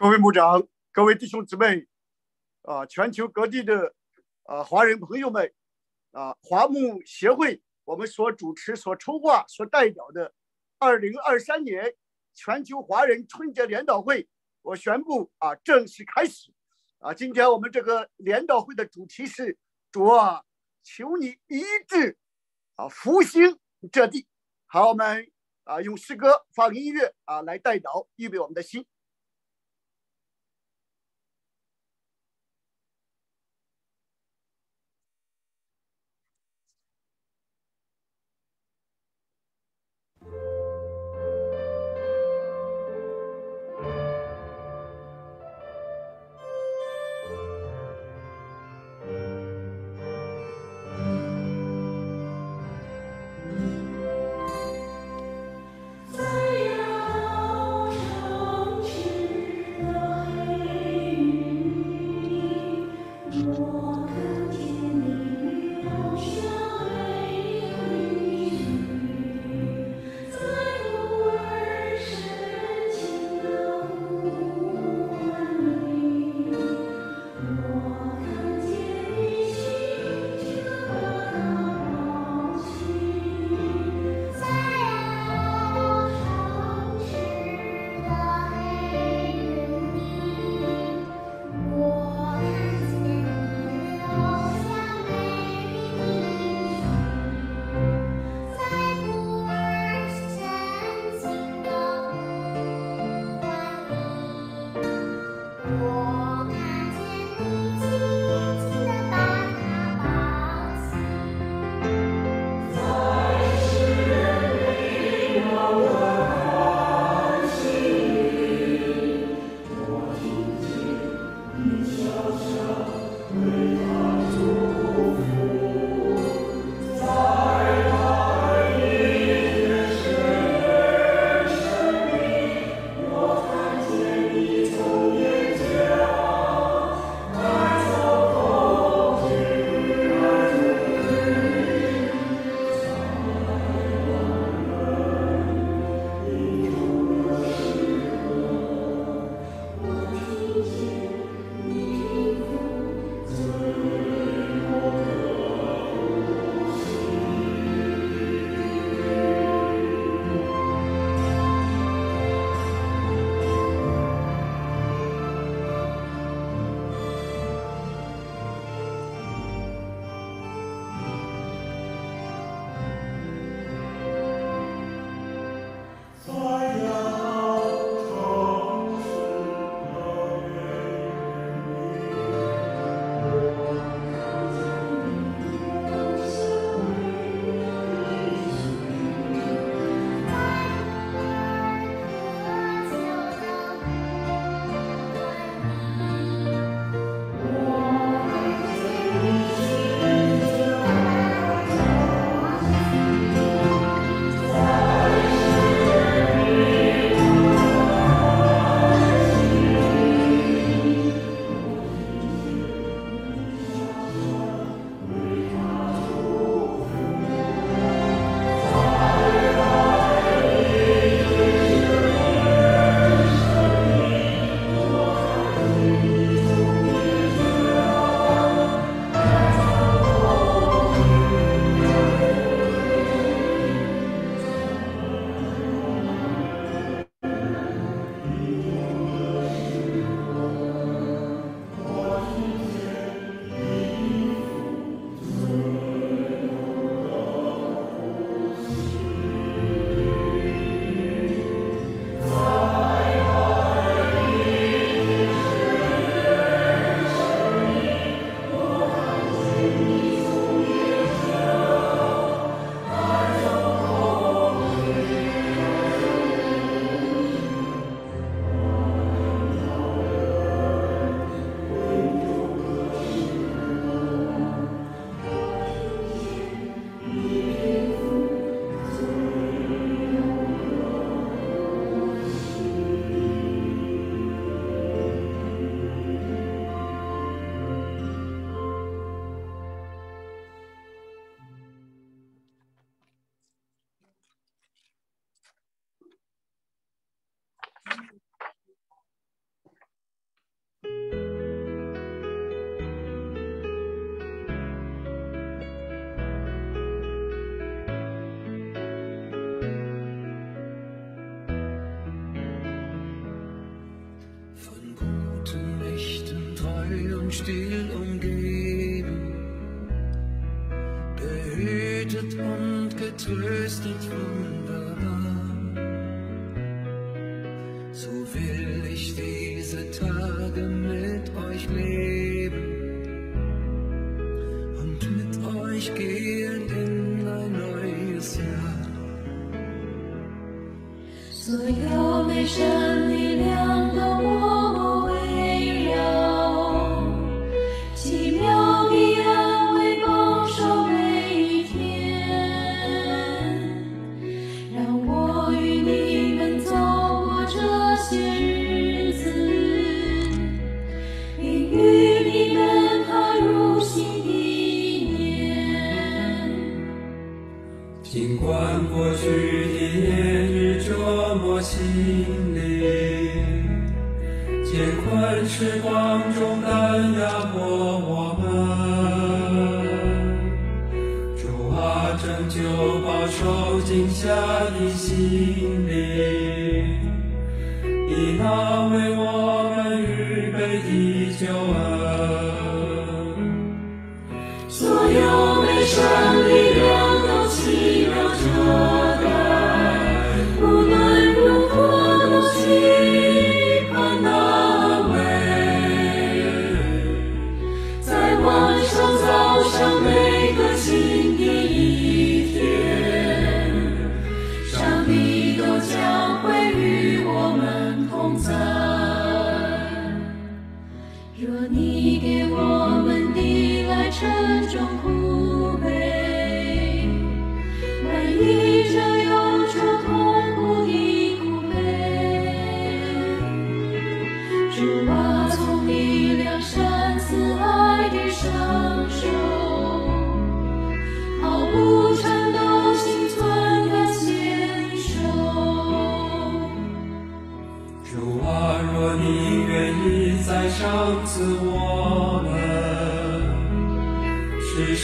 各位牧长，各位弟兄姊妹，啊，全球各地的啊华人朋友们，啊，华牧协会我们所主持、所筹划、所代表的二零二三年全球华人春节联祷会，我宣布啊正式开始。啊，今天我们这个联祷会的主题是主啊，求你医治啊复兴这地。好，我们啊用诗歌放音乐啊来代祷，预备我们的心。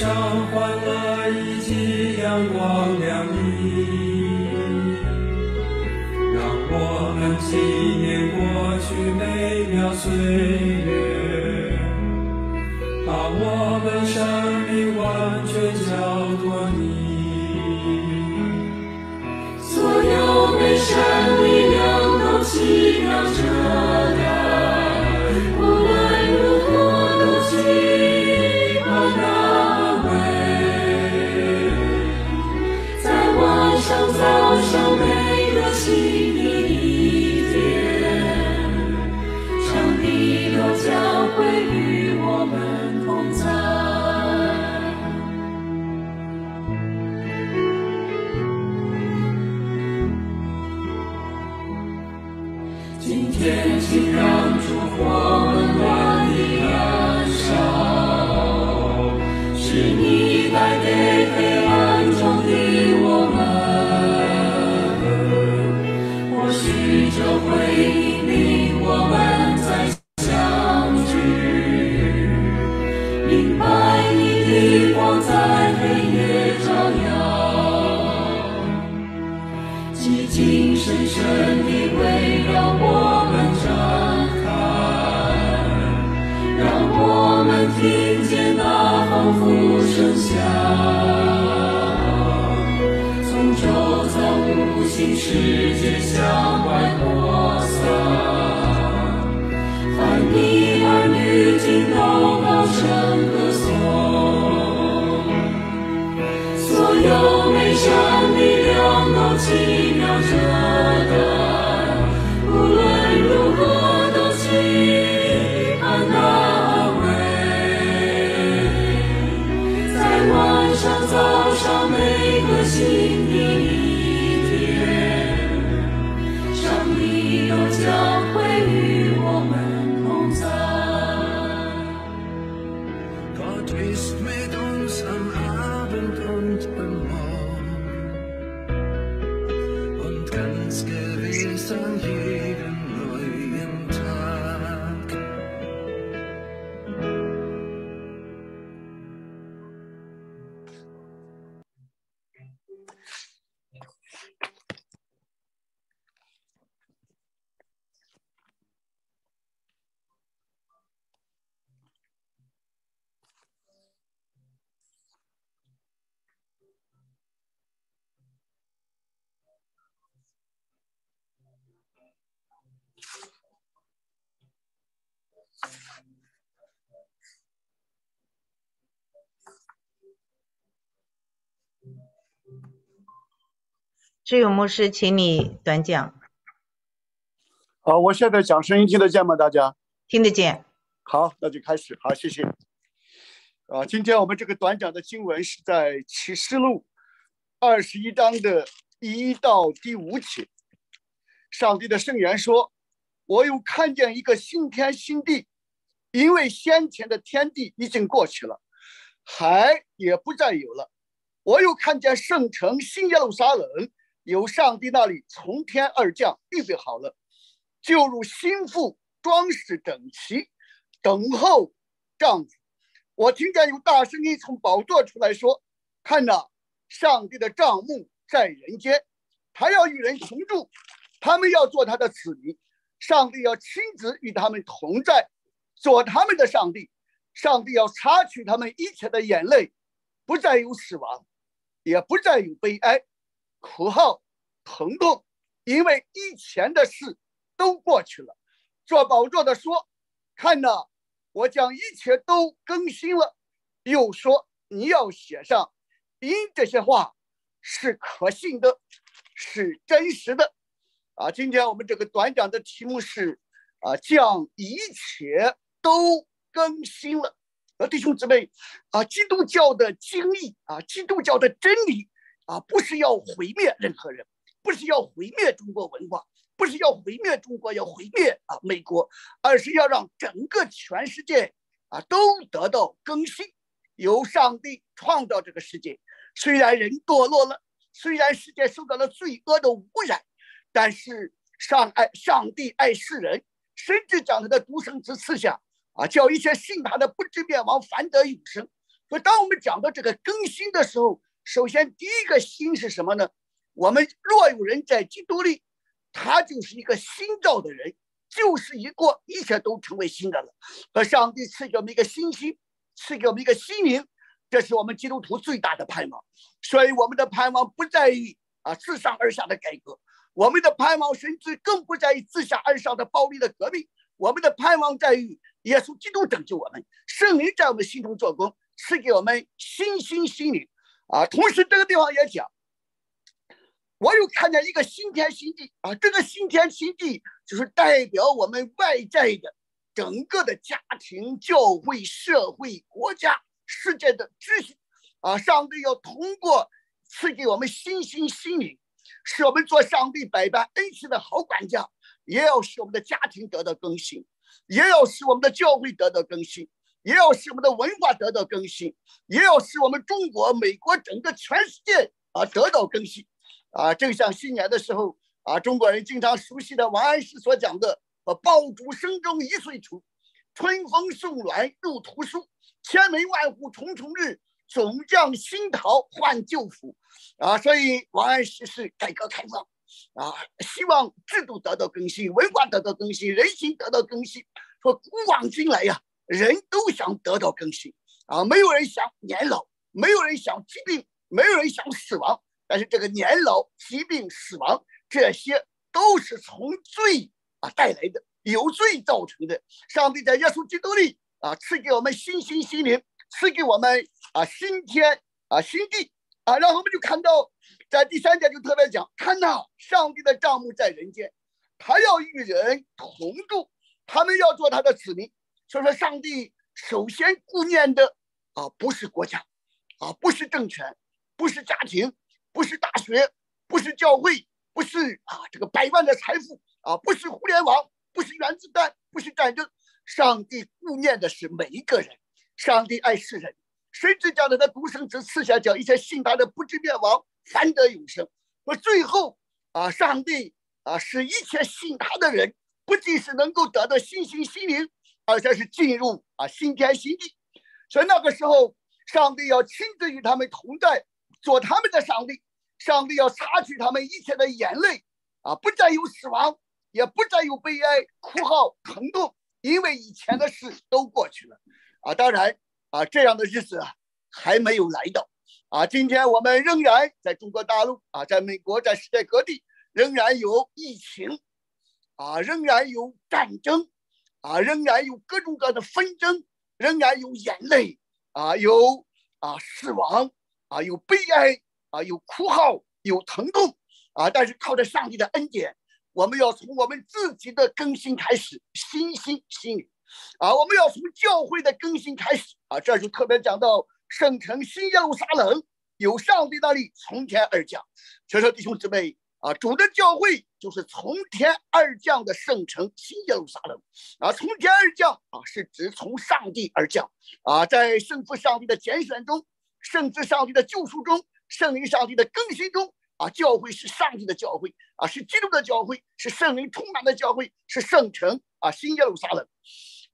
让欢乐一起阳光亮丽让我们纪念过去每秒岁月。志勇牧师，请你短讲，好，我现在讲声音听得见吗？大家？听得见。好，那就开始。好，谢谢。啊，今天我们这个短讲的经文是在启示录二十一章的第一到第五节。上帝的圣言说：“我又看见一个新天新地，因为先前的天地已经过去了，海也不再有了。我又看见圣城新耶路撒冷。”由上帝那里从天而降，预备好了，就如心腹装饰整齐，等候丈夫。我听见有大声音从宝座出来说：“看呐，上帝的帐幕在人间，他要与人同住，他们要做他的子民，上帝要亲自与他们同在，做他们的上帝。上帝要擦去他们一切的眼泪，不再有死亡，也不再有悲哀。”口号疼痛，因为以前的事都过去了。做宝座的说：“看呐，我将一切都更新了。”又说：“你要写上，因这些话是可信的，是真实的。”啊，今天我们这个短讲的题目是：啊，将一切都更新了。呃，弟兄姊妹，啊，基督教的经义啊，基督教的真理。啊，不是要毁灭任何人，不是要毁灭中国文化，不是要毁灭中国，要毁灭啊美国，而是要让整个全世界啊都得到更新。由上帝创造这个世界，虽然人堕落了，虽然世界受到了罪恶的污染，但是上爱上帝爱世人，甚至将他的独生子赐下啊，叫一切信他的不知灭亡，反得永生。所以，当我们讲到这个更新的时候，首先，第一个新是什么呢？我们若有人在基督里，他就是一个新造的人，就是一过，一切都成为新的了。和上帝赐给我们一个新心，赐给我们一个心灵，这是我们基督徒最大的盼望。所以，我们的盼望不在于啊自上而下的改革，我们的盼望甚至更不在于自下而上的暴力的革命。我们的盼望在于耶稣基督拯救我们，圣灵在我们心中做工，赐给我们新心心灵。啊，同时这个地方也讲，我又看见一个新天新地啊，这个新天新地就是代表我们外在的整个的家庭、教会、社会、国家、世界的秩序啊。上帝要通过赐给我们新心心灵，使我们做上帝百般恩赐的好管家，也要使我们的家庭得到更新，也要使我们的教会得到更新。也要使我们的文化得到更新，也要使我们中国、美国整个全世界啊得到更新，啊，正像新年的时候啊，中国人经常熟悉的王安石所讲的：“呃，爆竹声中一岁除，春风送暖入屠苏，千门万户曈曈日，总将新桃换旧符。”啊，所以王安石是改革开放，啊，希望制度得到更新，文化得到更新，人心得到更新。说古往今来呀。人都想得到更新啊！没有人想年老，没有人想疾病，没有人想死亡。但是这个年老、疾病、死亡，这些都是从罪啊带来的，由罪造成的。上帝在耶稣基督里啊，赐给我们新心心灵，赐给我们啊新天啊新地啊。然后我们就看到，在第三节就特别讲，看呐，上帝的账目在人间，他要与人同住，他们要做他的子民。所以说，上帝首先顾念的啊，不是国家，啊，不是政权，不是家庭，不是大学，不是教会，不是啊这个百万的财富，啊，不是互联网，不是原子弹，不是战争。上帝顾念的是每一个人。上帝爱世人，甚至将他的独生子赐下，叫一切信他的不至灭亡，反得永生。而最后啊，上帝啊，使一切信他的人，不仅是能够得到信心、心灵。而且是进入啊新天新地，所以那个时候，上帝要亲自与他们同在，做他们的上帝。上帝要擦去他们一切的眼泪，啊，不再有死亡，也不再有悲哀、哭号、疼痛，因为以前的事都过去了。啊，当然啊，这样的日子啊还没有来到。啊，今天我们仍然在中国大陆啊，在美国，在世界各地，仍然有疫情，啊，仍然有战争。啊，仍然有各种各样的纷争，仍然有眼泪啊，有啊死亡啊，有悲哀啊，有哭号，有疼痛啊。但是靠着上帝的恩典，我们要从我们自己的更新开始，新心新灵啊，我们要从教会的更新开始啊。这就特别讲到圣城新耶路撒冷。有上帝那里从天而降，所以说弟兄姊妹啊，主的教会就是从天而降的圣城新耶路撒冷啊，从天而降啊，是指从上帝而降啊，在圣父上帝的拣选中，圣子上帝的救赎中，圣灵上帝的更新中啊，教会是上帝的教会啊，是基督的教会，是圣灵充满的教会，是圣城啊，新耶路撒冷。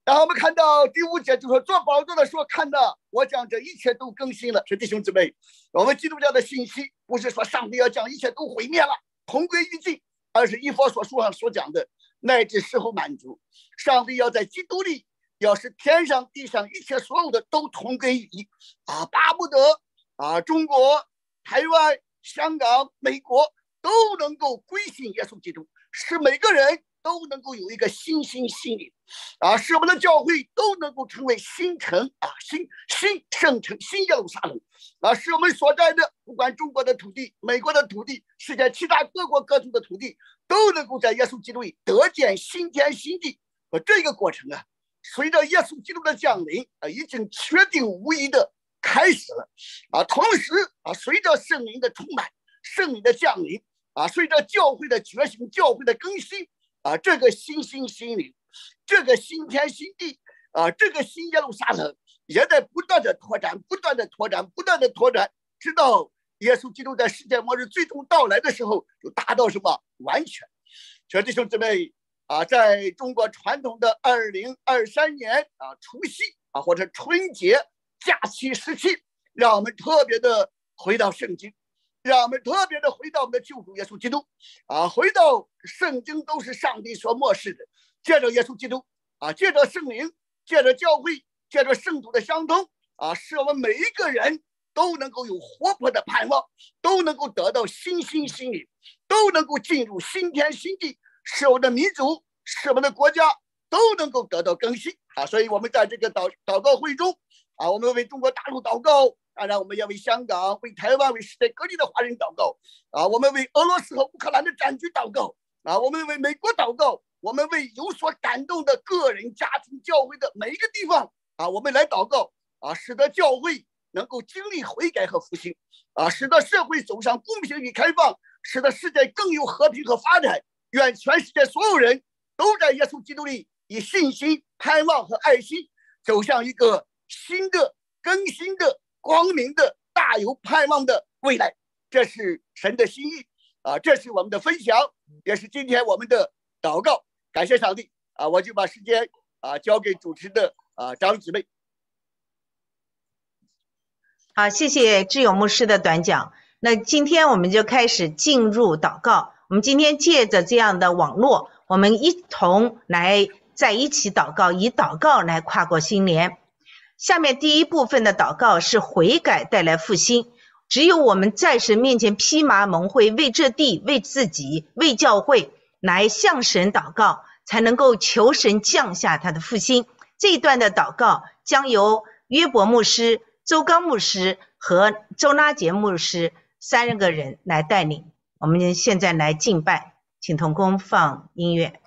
然后我们看到第五节，就说做宝座的说：“看到我讲这一切都更新了。”是弟兄姊妹，我们基督教的信息不是说上帝要将一切都毁灭了，同归于尽，而是一佛所书上所讲的，乃至时候满足，上帝要在基督里，要使天上地上一切所有的都同归于一啊，巴不得啊，中国、台湾、香港、美国都能够归信耶稣基督，使每个人。都能够有一个新新心灵，啊，使我们的教会都能够成为新城啊，新新圣城，新耶路撒冷，啊，使我们所在的不管中国的土地、美国的土地、世界其他各国各族的土地，都能够在耶稣基督里得见新天新地。和这个过程啊，随着耶稣基督的降临啊，已经确定无疑的开始了，啊，同时啊，随着圣灵的充满、圣灵的降临啊，随着教会的觉醒、教会的更新。啊，这个新新心灵，这个新天新地啊，这个新耶路撒冷也在不断的拓展，不断的拓展，不断的拓展，直到耶稣基督在世界末日最终到来的时候，就达到什么完全。全弟兄姊妹啊，在中国传统的二零二三年啊除夕啊或者春节假期时期，让我们特别的回到圣经。让我们特别的回到我们的救主耶稣基督，啊，回到圣经都是上帝所漠视的。借着耶稣基督，啊，借着圣灵，借着教会，借着圣徒的相通，啊，使我们每一个人都能够有活泼的盼望，都能够得到新新心灵，都能够进入新天新地，使我们的民族，使我们的国家都能够得到更新。啊，所以我们在这个祷祷告会中，啊，我们为中国大陆祷告。当然，我们要为香港、为台湾、为世界各地的华人祷告啊！我们为俄罗斯和乌克兰的战局祷告啊！我们为美国祷告，我们为有所感动的个人、家庭、教会的每一个地方啊，我们来祷告啊，使得教会能够经历悔改和复兴啊，使得社会走向公平与开放，使得世界更有和平和发展。愿全世界所有人都在耶稣基督里以信心、盼望和爱心走向一个新的、更新的。光明的、大有盼望的未来，这是神的心意啊！这是我们的分享，也是今天我们的祷告。感谢上帝啊！我就把时间啊交给主持的啊张姊妹。好，谢谢志勇牧师的短讲。那今天我们就开始进入祷告。我们今天借着这样的网络，我们一同来在一起祷告，以祷告来跨过新年。下面第一部分的祷告是悔改带来复兴。只有我们在神面前披麻蒙灰，为这地、为自己、为教会来向神祷告，才能够求神降下他的复兴。这一段的祷告将由约伯牧师、周刚牧师和周拉杰牧师三个人来带领。我们现在来敬拜，请同工放音乐。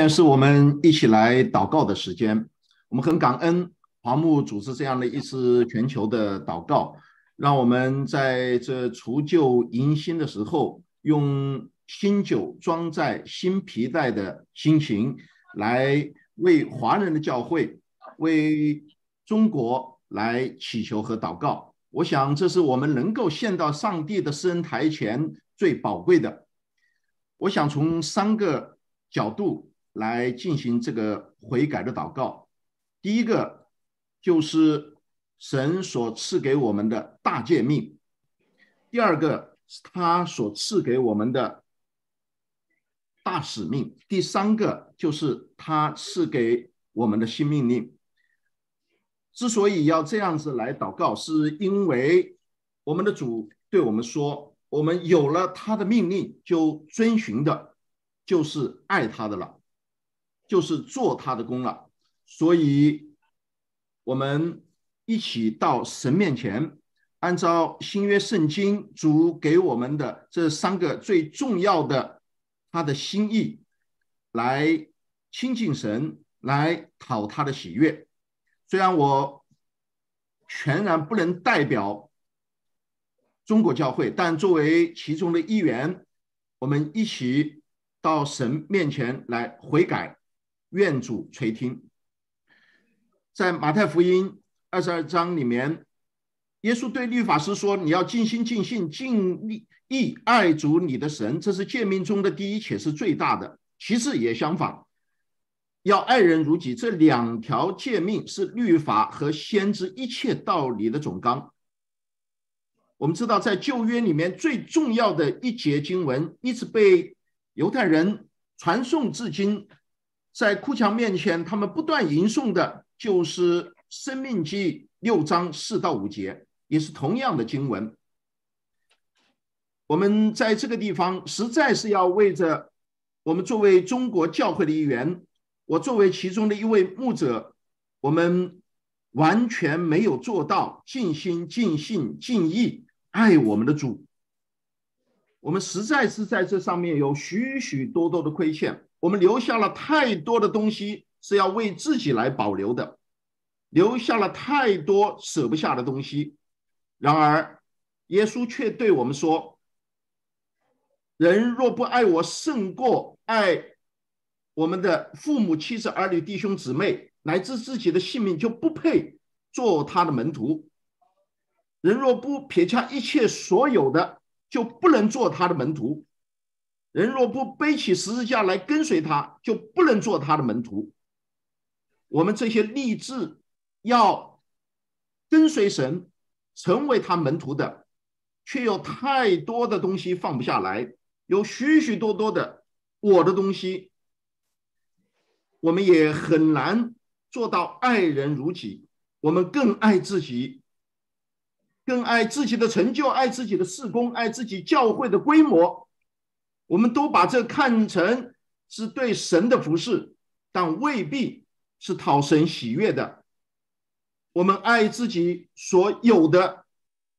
面是我们一起来祷告的时间。我们很感恩华牧组织这样的一次全球的祷告，让我们在这除旧迎新的时候，用新酒装在新皮带的心情，来为华人的教会、为中国来祈求和祷告。我想，这是我们能够献到上帝的施恩台前最宝贵的。我想从三个角度来进行这个悔改的祷告。第一个就是神所赐给我们的大诫命；第二个是他所赐给我们的大使命；第三个就是他赐给我们的新命令。之所以要这样子来祷告，是因为我们的主对我们说：“我们有了他的命令，就遵循的，就是爱他的了，就是做他的功了。”所以，我们一起到神面前，按照新约圣经主给我们的这三个最重要的他的心意，来亲近神，来讨他的喜悦。虽然我全然不能代表中国教会，但作为其中的一员，我们一起到神面前来悔改，愿主垂听。在马太福音二十二章里面，耶稣对律法师说：“你要尽心、尽性、尽力、意爱主你的神，这是诫命中的第一，且是最大的。其次也相仿，要爱人如己。这两条诫命是律法和先知一切道理的总纲。我们知道，在旧约里面最重要的一节经文，一直被犹太人传颂至今，在哭墙面前，他们不断吟诵的。”就是《生命记》六章四到五节，也是同样的经文。我们在这个地方实在是要为着我们作为中国教会的一员，我作为其中的一位牧者，我们完全没有做到尽心、尽性、尽意爱我们的主。我们实在是在这上面有许许多多的亏欠，我们留下了太多的东西。是要为自己来保留的，留下了太多舍不下的东西。然而，耶稣却对我们说：“人若不爱我胜过爱我们的父母、妻子、儿女、弟兄、姊妹，乃至自己的性命，就不配做他的门徒。人若不撇下一切所有的，就不能做他的门徒。人若不背起十字架来跟随他，就不能做他的门徒。”我们这些立志要跟随神、成为他门徒的，却有太多的东西放不下来，有许许多多的我的东西，我们也很难做到爱人如己。我们更爱自己，更爱自己的成就，爱自己的事工，爱自己教会的规模。我们都把这看成是对神的服侍，但未必。是讨神喜悦的。我们爱自己所有的，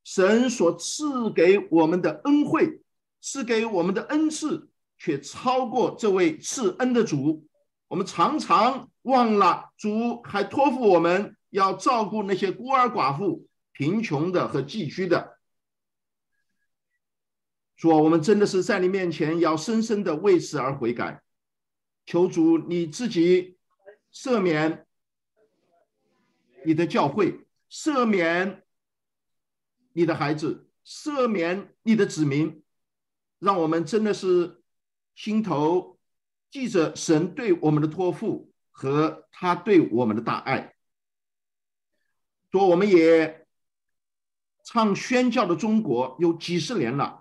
神所赐给我们的恩惠，赐给我们的恩赐，却超过这位赐恩的主。我们常常忘了，主还托付我们要照顾那些孤儿寡妇、贫穷的和寄居的。说我们真的是在你面前要深深的为此而悔改，求主你自己。赦免你的教会，赦免你的孩子，赦免你的子民，让我们真的是心头记着神对我们的托付和他对我们的大爱。说我们也唱宣教的中国有几十年了，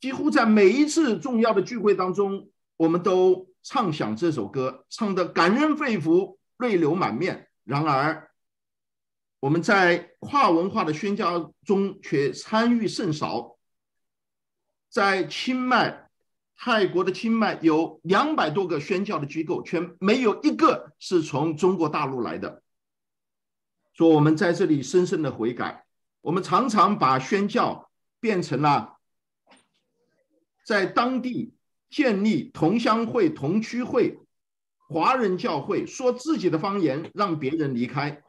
几乎在每一次重要的聚会当中，我们都。唱响这首歌，唱得感人肺腑，泪流满面。然而，我们在跨文化的宣教中却参与甚少。在清迈，泰国的清迈有两百多个宣教的机构，却没有一个是从中国大陆来的。说我们在这里深深的悔改，我们常常把宣教变成了在当地。建立同乡会、同区会，华人教会说自己的方言，让别人离开。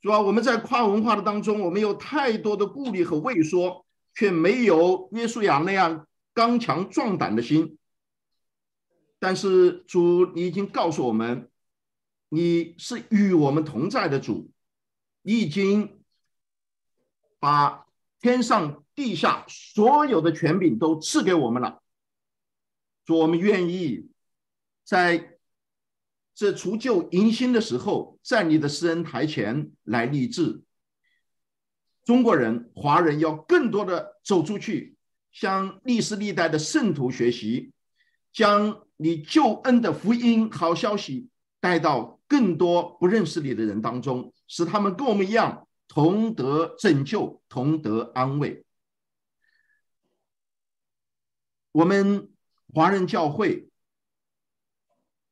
主要我们在跨文化的当中，我们有太多的顾虑和畏缩，却没有约书亚那样刚强壮胆的心。但是主，你已经告诉我们，你是与我们同在的主，你已经把天上地下所有的权柄都赐给我们了。主，我们愿意。在这除旧迎新的时候，在你的施恩台前来立志。中国人、华人要更多的走出去，向历史历代的圣徒学习，将你救恩的福音好消息带到更多不认识你的人当中，使他们跟我们一样同得拯救，同得安慰。我们华人教会。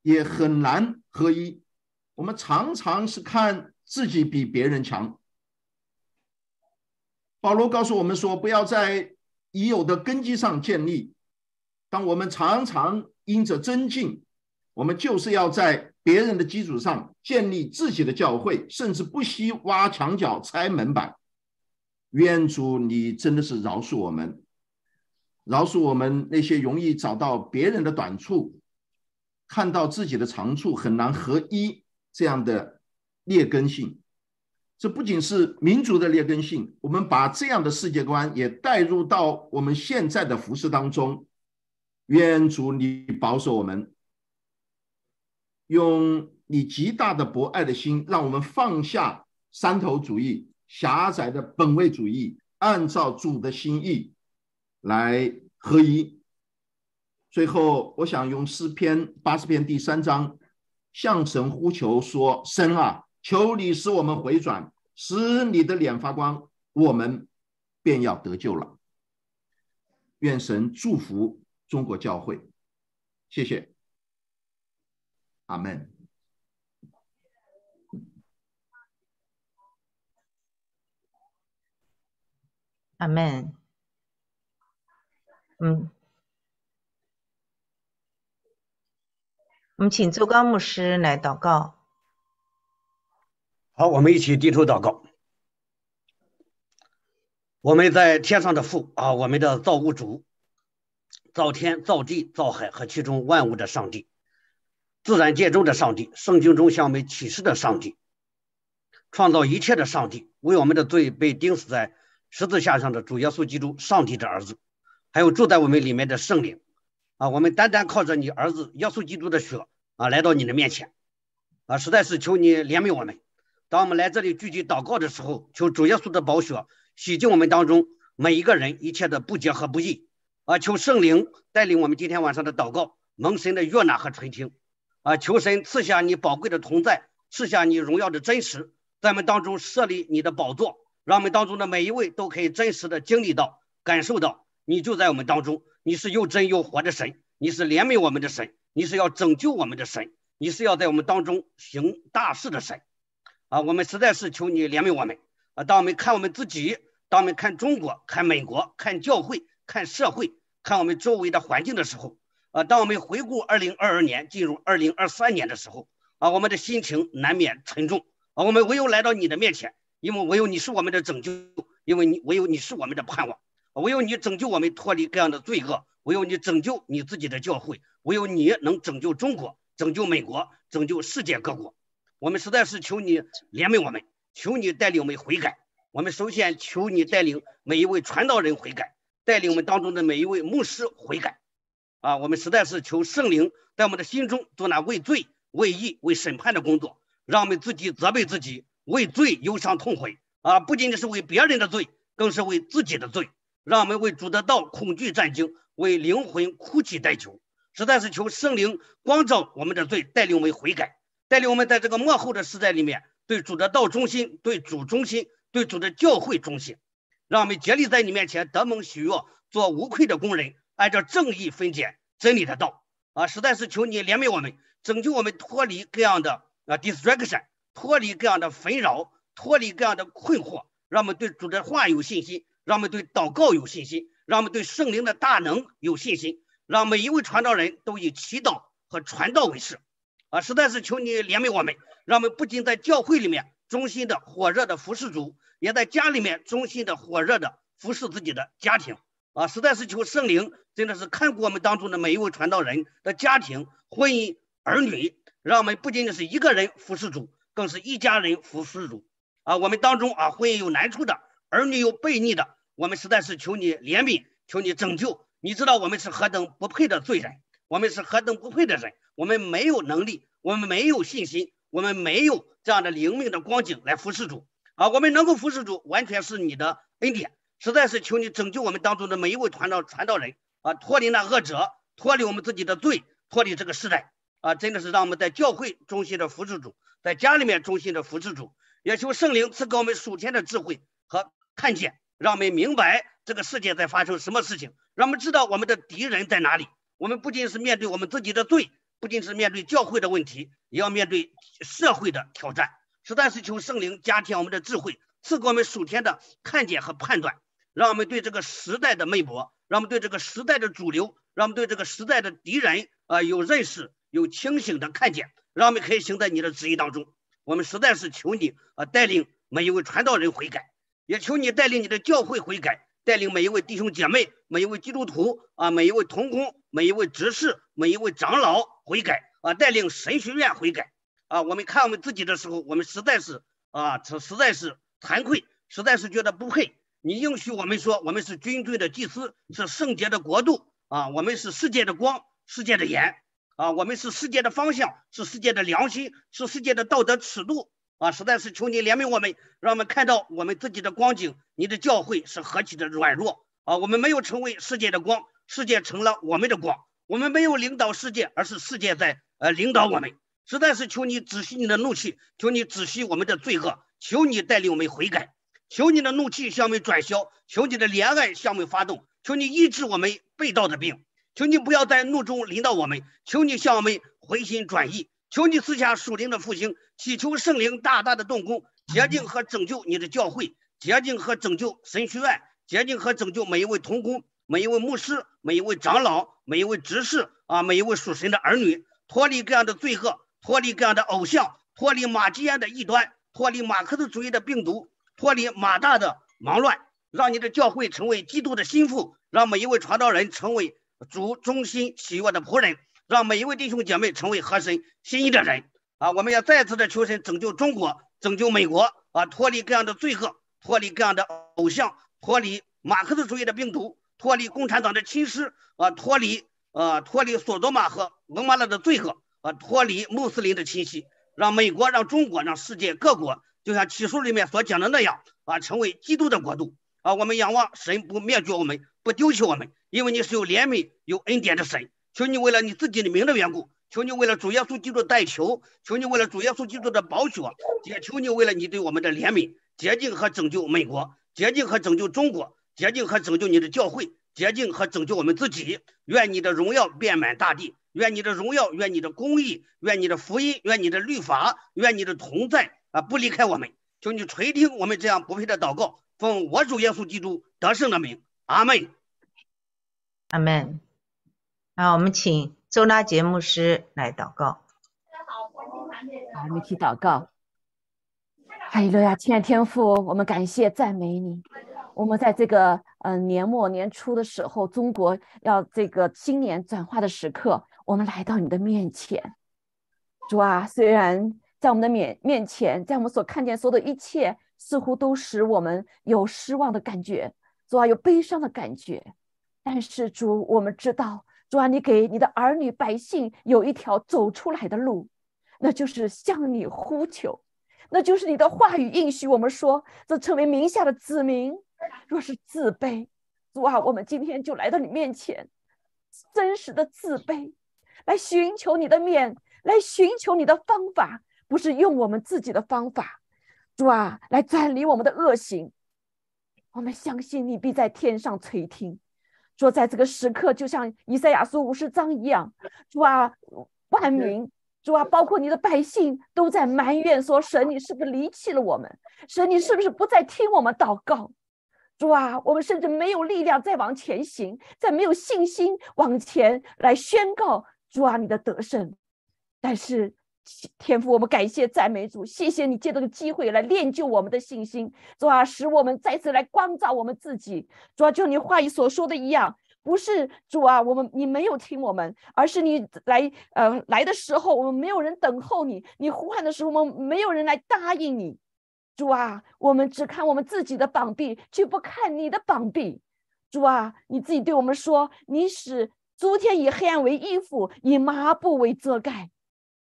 也很难合一。我们常常是看自己比别人强。保罗告诉我们说：“不要在已有的根基上建立。当我们常常因着增进，我们就是要在别人的基础上建立自己的教会，甚至不惜挖墙角、拆门板。”愿主，你真的是饶恕我们，饶恕我们那些容易找到别人的短处。看到自己的长处很难合一，这样的劣根性，这不仅是民族的劣根性，我们把这样的世界观也带入到我们现在的服饰当中。愿主你保守我们，用你极大的博爱的心，让我们放下山头主义、狭窄的本位主义，按照主的心意来合一。最后，我想用诗篇八十篇第三章向神呼求说：“神啊，求你使我们回转，使你的脸发光，我们便要得救了。”愿神祝福中国教会，谢谢，阿门，阿门，嗯。我们请周刚牧师来祷告。好，我们一起低头祷告。我们在天上的父啊，我们的造物主，造天、造地、造海和其中万物的上帝，自然界中的上帝，圣经中向我们启示的上帝，创造一切的上帝，为我们的罪被钉死在十字架上的主耶稣基督，上帝的儿子，还有住在我们里面的圣灵。啊，我们单单靠着你儿子耶稣基督的血啊，来到你的面前，啊，实在是求你怜悯我们。当我们来这里聚集祷告的时候，求主耶稣的宝血洗净我们当中每一个人一切的不洁和不义。啊，求圣灵带领我们今天晚上的祷告，蒙神的悦纳和垂听。啊，求神赐下你宝贵的同在，赐下你荣耀的真实，在我们当中设立你的宝座，让我们当中的每一位都可以真实的经历到、感受到你就在我们当中。你是又真又活的神，你是怜悯我们的神，你是要拯救我们的神，你是要在我们当中行大事的神，啊，我们实在是求你怜悯我们啊！当我们看我们自己，当我们看中国、看美国、看教会、看社会、看我们周围的环境的时候，啊，当我们回顾二零二二年进入二零二三年的时候，啊，我们的心情难免沉重啊！我们唯有来到你的面前，因为唯有你是我们的拯救，因为你唯有你是我们的盼望。唯有你拯救我们脱离各样的罪恶，唯有你拯救你自己的教会，唯有你能拯救中国，拯救美国，拯救世界各国。我们实在是求你怜悯我们，求你带领我们悔改。我们首先求你带领每一位传道人悔改，带领我们当中的每一位牧师悔改。啊，我们实在是求圣灵在我们的心中做那为罪、为义、为审判的工作，让我们自己责备自己，为罪忧伤痛悔。啊，不仅仅是为别人的罪，更是为自己的罪。让我们为主的道恐惧战惊，为灵魂哭泣代求，实在是求圣灵光照我们的罪，带领我们悔改，带领我们在这个幕后的时代里面，对主的道忠心，对主忠心，对主的教会忠心，让我们竭力在你面前得蒙喜悦，做无愧的工人，按照正义分解真理的道啊！实在是求你怜悯我们，拯救我们脱离各样的啊 distraction，脱离各样的纷扰，脱离各样的困惑，让我们对主的话有信心。让我们对祷告有信心，让我们对圣灵的大能有信心，让每一位传道人都以祈祷和传道为事，啊！实在是求你怜悯我们，让我们不仅在教会里面忠心的火热的服侍主，也在家里面忠心的火热的服侍自己的家庭啊！实在是求圣灵真的是看顾我们当中的每一位传道人的家庭、婚姻、儿女，让我们不仅仅是一个人服侍主，更是一家人服侍主啊！我们当中啊，婚姻有难处的，儿女有悖逆的，我们实在是求你怜悯，求你拯救。你知道我们是何等不配的罪人，我们是何等不配的人，我们没有能力，我们没有信心，我们没有这样的灵命的光景来服侍主啊！我们能够服侍主，完全是你的恩典，实在是求你拯救我们当中的每一位传道传道人啊，脱离那恶者，脱离我们自己的罪，脱离这个时代啊！真的是让我们在教会中心的服侍主，在家里面中心的服侍主，也求圣灵赐给我们属天的智慧和看见，让我们明白这个世界在发生什么事情。让我们知道我们的敌人在哪里。我们不仅是面对我们自己的罪，不仅是面对教会的问题，也要面对社会的挑战。实在是求圣灵加添我们的智慧，赐给我们属天的看见和判断，让我们对这个时代的脉搏，让我们对这个时代的主流，让我们对这个时代的敌人啊有认识、有清醒的看见，让我们可以行在你的旨意当中。我们实在是求你啊，带领每一位传道人悔改，也求你带领你的教会悔改。带领每一位弟兄姐妹、每一位基督徒啊、每一位同工、每一位执事、每一位长老悔改啊，带领神学院悔改啊。我们看我们自己的时候，我们实在是啊，这实在是惭愧，实在是觉得不配。你应许我们说，我们是军队的祭司，是圣洁的国度啊，我们是世界的光、世界的盐啊，我们是世界的方向，是世界的良心，是世界的道德尺度。啊，实在是求你怜悯我们，让我们看到我们自己的光景。你的教会是何其的软弱啊！我们没有成为世界的光，世界成了我们的光。我们没有领导世界，而是世界在呃领导我们。实在是求你止息你的怒气，求你止息我们的罪恶，求你带领我们悔改，求你的怒气向我们转消，求你的怜爱向我们发动，求你医治我们被盗的病，求你不要在怒中领导我们，求你向我们回心转意。求你赐下属灵的复兴，祈求圣灵大大的动工，洁净和拯救你的教会，洁净和拯救神学院，洁净和拯救每一位童工、每一位牧师、每一位长老、每一位执事啊，每一位属神的儿女，脱离各样的罪恶，脱离各样的偶像，脱离马基安的异端，脱离马克思主义的病毒，脱离马大的忙乱，让你的教会成为基督的心腹，让每一位传道人成为主忠心喜悦的仆人。让每一位弟兄姐妹成为合神心意的人啊！我们要再次的求神拯救中国，拯救美国啊！脱离各样的罪恶，脱离各样的偶像，脱离马克思主义的病毒，脱离共产党的侵蚀啊！脱离啊！脱离索多玛和俄玛拉的罪恶啊！脱离穆斯林的侵袭，让美国、让中国、让世界各国，就像启书里面所讲的那样啊，成为基督的国度啊！我们仰望神不灭绝我们，不丢弃我们，因为你是有怜悯、有恩典的神。求你为了你自己的名的缘故，求你为了主耶稣基督的代求，求你为了主耶稣基督的宝血，也求你为了你对我们的怜悯，洁净和拯救美国，洁净和拯救中国，洁净和拯救你的教会，洁净和拯救我们自己。愿你的荣耀遍满大地，愿你的荣耀，愿你的公义，愿你的福音，愿你的律法，愿你的同在啊，不离开我们。求你垂听我们这样不配的祷告，奉我主耶稣基督得胜的名，阿门，阿门。啊，我们请周拉节牧师来祷告。大家好，我们一起祷告。哈利路亚，亲爱的天父，我们感谢赞美你。我们在这个嗯年末年初的时候，中国要这个新年转化的时刻，我们来到你的面前。主啊，虽然在我们的面面前，在我们所看见所有的一切，似乎都使我们有失望的感觉，主啊，有悲伤的感觉，但是主，我们知道。主啊，你给你的儿女百姓有一条走出来的路，那就是向你呼求，那就是你的话语应许我们说，这成为名下的子民，若是自卑，主啊，我们今天就来到你面前，真实的自卑，来寻求你的面，来寻求你的方法，不是用我们自己的方法，主啊，来转离我们的恶行，我们相信你必在天上垂听。说，在这个时刻，就像以赛亚书五十章一样，主啊，万民，主啊，包括你的百姓，都在埋怨说：神，你是不是离弃了我们？神，你是不是不再听我们祷告？主啊，我们甚至没有力量再往前行，再没有信心往前来宣告主啊，你的得胜。但是天父，我们感谢赞美主，谢谢你借这个机会来练就我们的信心，主啊，使我们再次来光照我们自己。主啊，就你话语所说的一样，不是主啊，我们你没有听我们，而是你来呃来的时候，我们没有人等候你；你呼喊的时候，我们没有人来答应你。主啊，我们只看我们自己的膀臂，却不看你的膀臂。主啊，你自己对我们说，你使诸天以黑暗为衣服，以麻布为遮盖。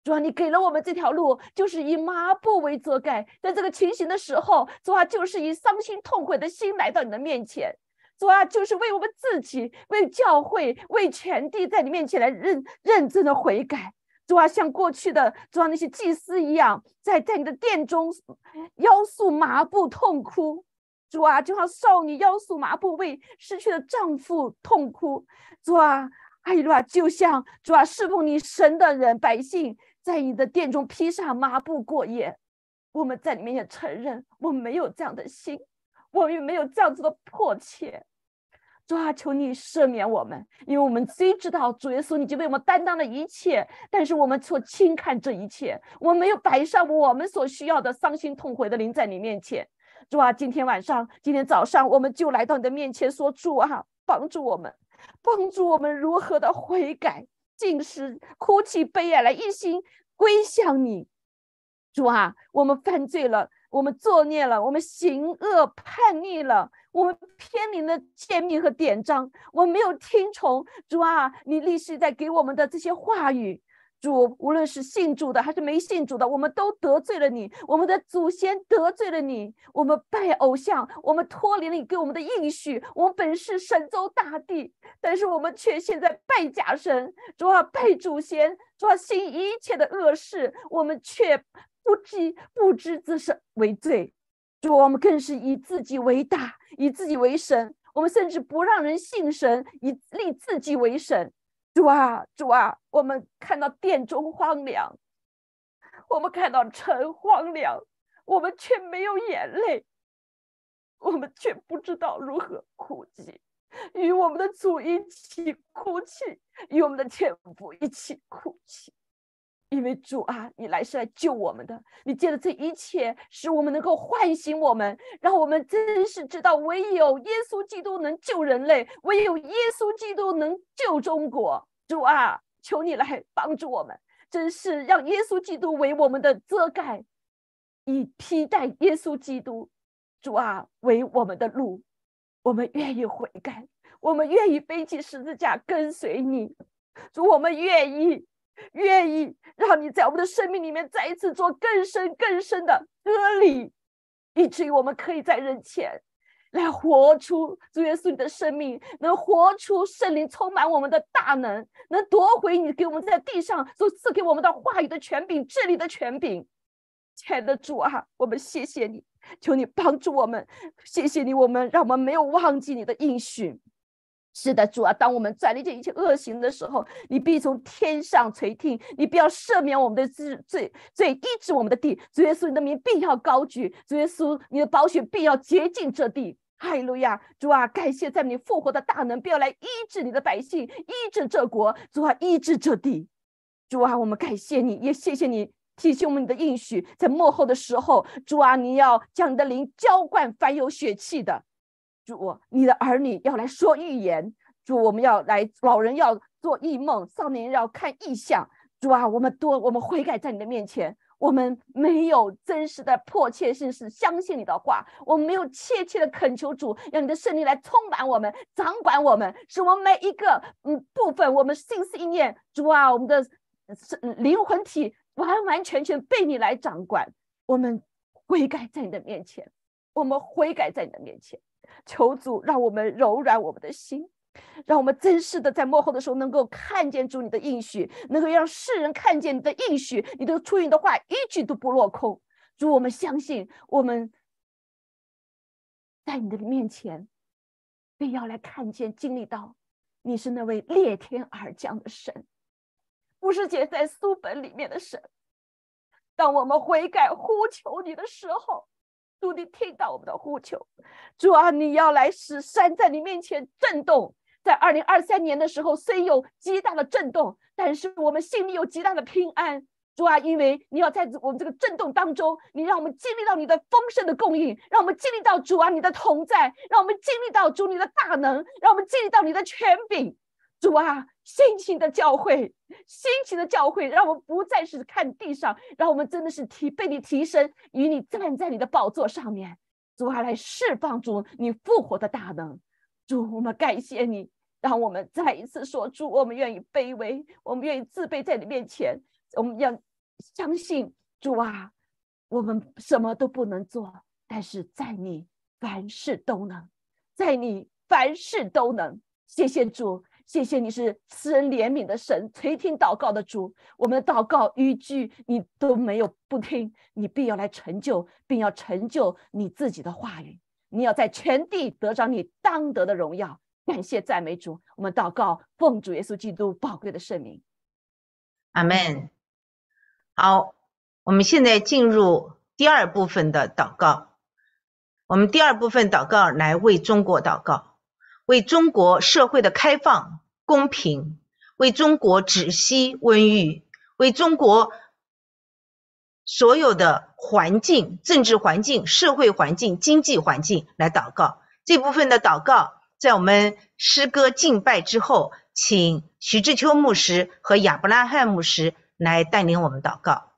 主啊，你给了我们这条路，就是以麻布为遮盖。在这个情形的时候，主啊，就是以伤心痛悔的心来到你的面前。主啊，就是为我们自己、为教会、为全地，在你面前来认认真的悔改。主啊，像过去的主啊那些祭司一样，在在你的殿中腰束麻布痛哭。主啊，就像少女腰束麻布为失去了丈夫痛哭。主啊，哎呀，就像主啊侍奉你神的人百姓，在你的殿中披上麻布过夜。我们在你面前承认，我们没有这样的心，我们也没有这样子的迫切。主啊，求你赦免我们，因为我们虽知道主耶稣已经为我们担当了一切，但是我们错轻看这一切，我们没有摆上我们所需要的伤心痛悔的灵在你面前。主啊，今天晚上、今天早上，我们就来到你的面前，说主啊，帮助我们，帮助我们如何的悔改、尽是哭泣、悲哀，来一心归向你。主啊，我们犯罪了，我们作孽了，我们行恶叛逆了。我们偏离了诫命和典章，我们没有听从主啊，你立誓在给我们的这些话语。主，无论是信主的还是没信主的，我们都得罪了你，我们的祖先得罪了你，我们拜偶像，我们脱离了你给我们的应许。我们本是神州大地，但是我们却现在拜假神，主啊，拜祖先，主啊，行一切的恶事，我们却不知不知这是为罪。主，我们更是以自己为大，以自己为神。我们甚至不让人信神，以立自己为神。主啊，主啊，我们看到殿中荒凉，我们看到城荒凉，我们却没有眼泪，我们却不知道如何哭泣，与我们的主一起哭泣，与我们的天父一起哭泣。因为主啊，你来是来救我们的，你借着这一切，使我们能够唤醒我们，让我们真是知道，唯有耶稣基督能救人类，唯有耶稣基督能救中国。主啊，求你来帮助我们，真是让耶稣基督为我们的遮盖，以披戴耶稣基督。主啊，为我们的路，我们愿意悔改，我们愿意背起十字架跟随你。主，我们愿意。愿意让你在我们的生命里面再一次做更深更深的割礼，以至于我们可以在人前来活出主耶稣你的生命，能活出圣灵充满我们的大能，能夺回你给我们在地上所赐给我们的话语的权柄、治理的权柄。亲爱的主啊，我们谢谢你，求你帮助我们，谢谢你，我们让我们没有忘记你的应许。是的，主啊，当我们转离这一切恶行的时候，你必从天上垂听，你必要赦免我们的罪罪罪，医治我们的地。主耶稣，你的名必要高举，主耶稣，你的宝血必要洁净这地。哈利路亚！主啊，感谢在你复活的大能，必要来医治你的百姓，医治这国。主啊，医治这地。主啊，我们感谢你，也谢谢你提醒我们你的应许，在幕后的时候，主啊，你要将你的灵浇灌凡有血气的。主，你的儿女要来说预言。主，我们要来，老人要做异梦，少年要看异象。主啊，我们多，我们悔改在你的面前，我们没有真实的迫切性是相信你的话，我们没有切切的恳求主，让你的圣灵来充满我们，掌管我们，使我们每一个嗯部分，我们心思意念，主啊，我们的灵魂体完完全全被你来掌管。我们悔改在你的面前，我们悔改在你的面前。求主让我们柔软我们的心，让我们真实的在幕后的时候能够看见主你的应许，能够让世人看见你的应许，你的出云的话一句都不落空。主，我们相信我们在你的面前，必要来看见经历到你是那位裂天而降的神，不是写在书本里面的神。当我们悔改呼求你的时候。主，你听到我们的呼求，主啊，你要来使山在你面前震动，在二零二三年的时候，虽有极大的震动，但是我们心里有极大的平安。主啊，因为你要在我们这个震动当中，你让我们经历到你的丰盛的供应，让我们经历到主啊你的同在，让我们经历到主你的大能，让我们经历到你的权柄。主啊，辛勤的教会，辛勤的教会，让我们不再是看地上，让我们真的是提被你提升，与你站在你的宝座上面。主啊，来释放主你复活的大能。主，我们感谢你，让我们再一次说主，我们愿意卑微，我们愿意自卑在你面前。我们要相信主啊，我们什么都不能做，但是在你凡事都能，在你凡事都能。谢谢主，谢谢你是慈人怜悯的神，垂听祷告的主。我们的祷告一句你都没有不听，你必要来成就，并要成就你自己的话语。你要在全地得着你当得的荣耀。感谢赞美主，我们祷告，奉主耶稣基督宝贵的圣名，阿门。好，我们现在进入第二部分的祷告。我们第二部分祷告来为中国祷告，为中国社会的开放、公平，为中国止息瘟疫，为中国所有的环境、政治环境、社会环境、经济环境来祷告。这部分的祷告，在我们诗歌敬拜之后，请徐志秋牧师和亚伯拉罕牧师。来带领我们祷告。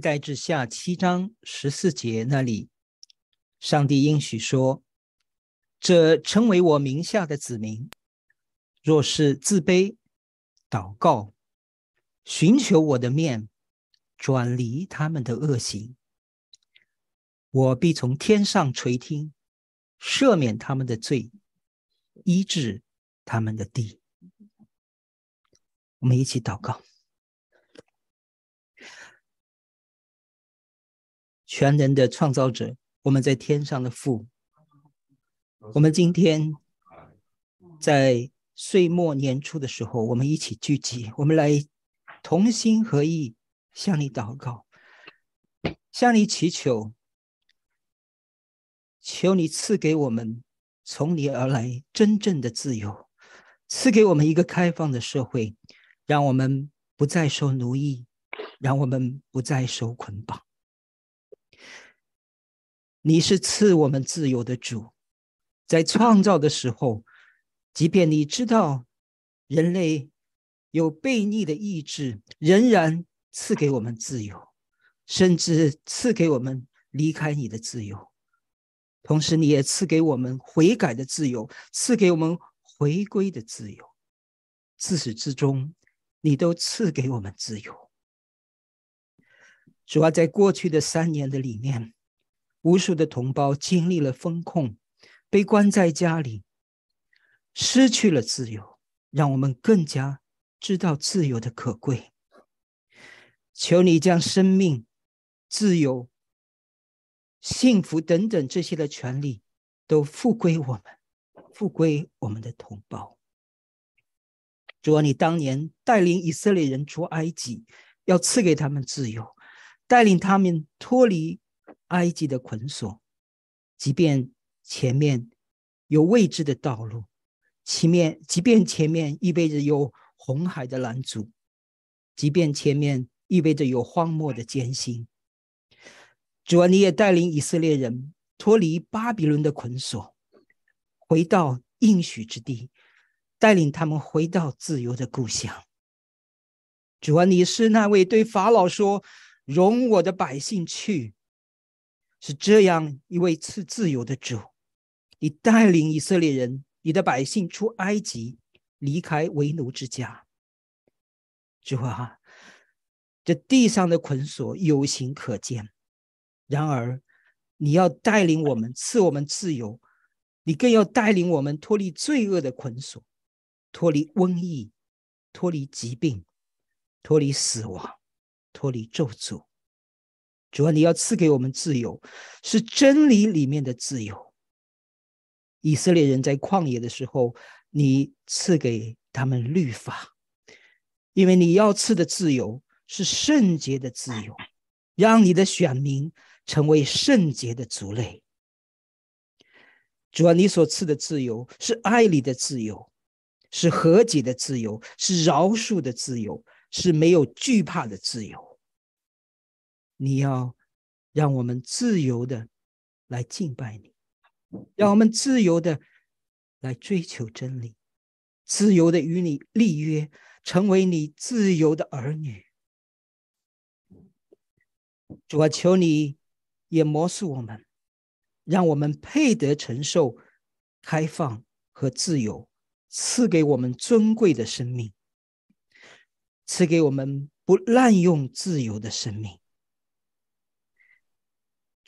历代之下七章十四节那里，上帝应许说：“这称为我名下的子民，若是自卑、祷告、寻求我的面，转离他们的恶行，我必从天上垂听，赦免他们的罪，医治他们的地。”我们一起祷告。全能的创造者，我们在天上的父，我们今天在岁末年初的时候，我们一起聚集，我们来同心合意向你祷告，向你祈求，求你赐给我们从你而来真正的自由，赐给我们一个开放的社会，让我们不再受奴役，让我们不再受捆绑。你是赐我们自由的主，在创造的时候，即便你知道人类有悖逆的意志，仍然赐给我们自由，甚至赐给我们离开你的自由。同时，你也赐给我们悔改的自由，赐给我们回归的自由。自始至终，你都赐给我们自由。主要在过去的三年的里面。无数的同胞经历了风控，被关在家里，失去了自由，让我们更加知道自由的可贵。求你将生命、自由、幸福等等这些的权利都复归我们，复归我们的同胞。主啊，你当年带领以色列人出埃及，要赐给他们自由，带领他们脱离。埃及的捆锁，即便前面有未知的道路，前面即便前面意味着有红海的拦阻，即便前面意味着有荒漠的艰辛，主啊，你也带领以色列人脱离巴比伦的捆锁，回到应许之地，带领他们回到自由的故乡。主啊，你是那位对法老说：“容我的百姓去。”是这样一位赐自由的主，你带领以色列人、你的百姓出埃及，离开为奴之家。主啊，这地上的捆锁有形可见，然而你要带领我们，赐我们自由，你更要带领我们脱离罪恶的捆锁，脱离瘟疫，脱离疾病，脱离死亡，脱离咒诅。主啊，你要赐给我们自由，是真理里面的自由。以色列人在旷野的时候，你赐给他们律法，因为你要赐的自由是圣洁的自由，让你的选民成为圣洁的族类。主啊，你所赐的自由是爱里的自由，是和解的自由，是饶恕的自由，是没有惧怕的自由。你要让我们自由的来敬拜你，让我们自由的来追求真理，自由的与你立约，成为你自由的儿女。主啊，求你也摩挲我们，让我们配得承受开放和自由，赐给我们尊贵的生命，赐给我们不滥用自由的生命。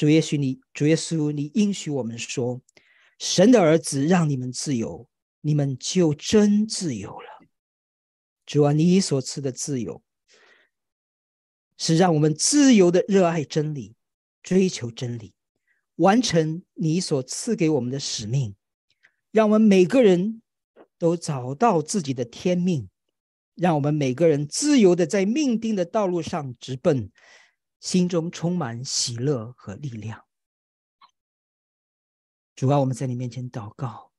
主耶稣，你主耶稣，你应许我们说，神的儿子让你们自由，你们就真自由了。主啊，你所赐的自由，是让我们自由的热爱真理，追求真理，完成你所赐给我们的使命，让我们每个人都找到自己的天命，让我们每个人自由的在命定的道路上直奔。心中充满喜乐和力量。主啊，我们在你面前祷告，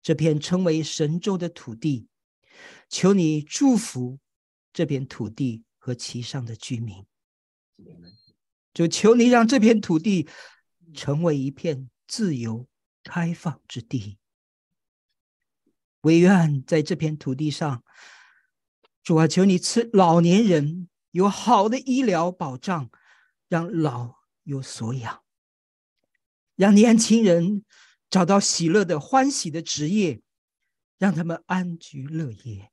这片称为神州的土地，求你祝福这片土地和其上的居民。就求你让这片土地成为一片自由开放之地。唯愿在这片土地上，主啊，求你赐老年人。有好的医疗保障，让老有所养，让年轻人找到喜乐的、欢喜的职业，让他们安居乐业，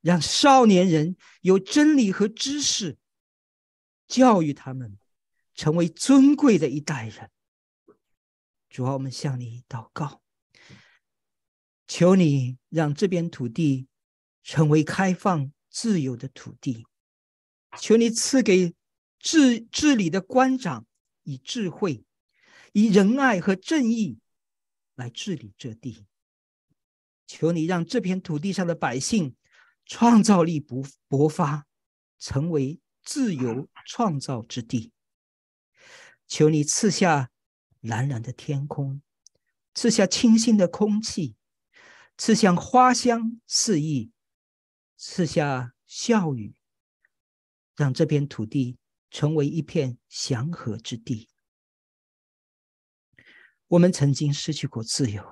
让少年人有真理和知识，教育他们成为尊贵的一代人。主啊，我们向你祷告，求你让这片土地成为开放、自由的土地。求你赐给治治理的官长以智慧、以仁爱和正义来治理这地。求你让这片土地上的百姓创造力不勃发，成为自由创造之地。求你赐下蓝蓝的天空，赐下清新的空气，赐下花香四溢，赐下笑语。让这片土地成为一片祥和之地。我们曾经失去过自由，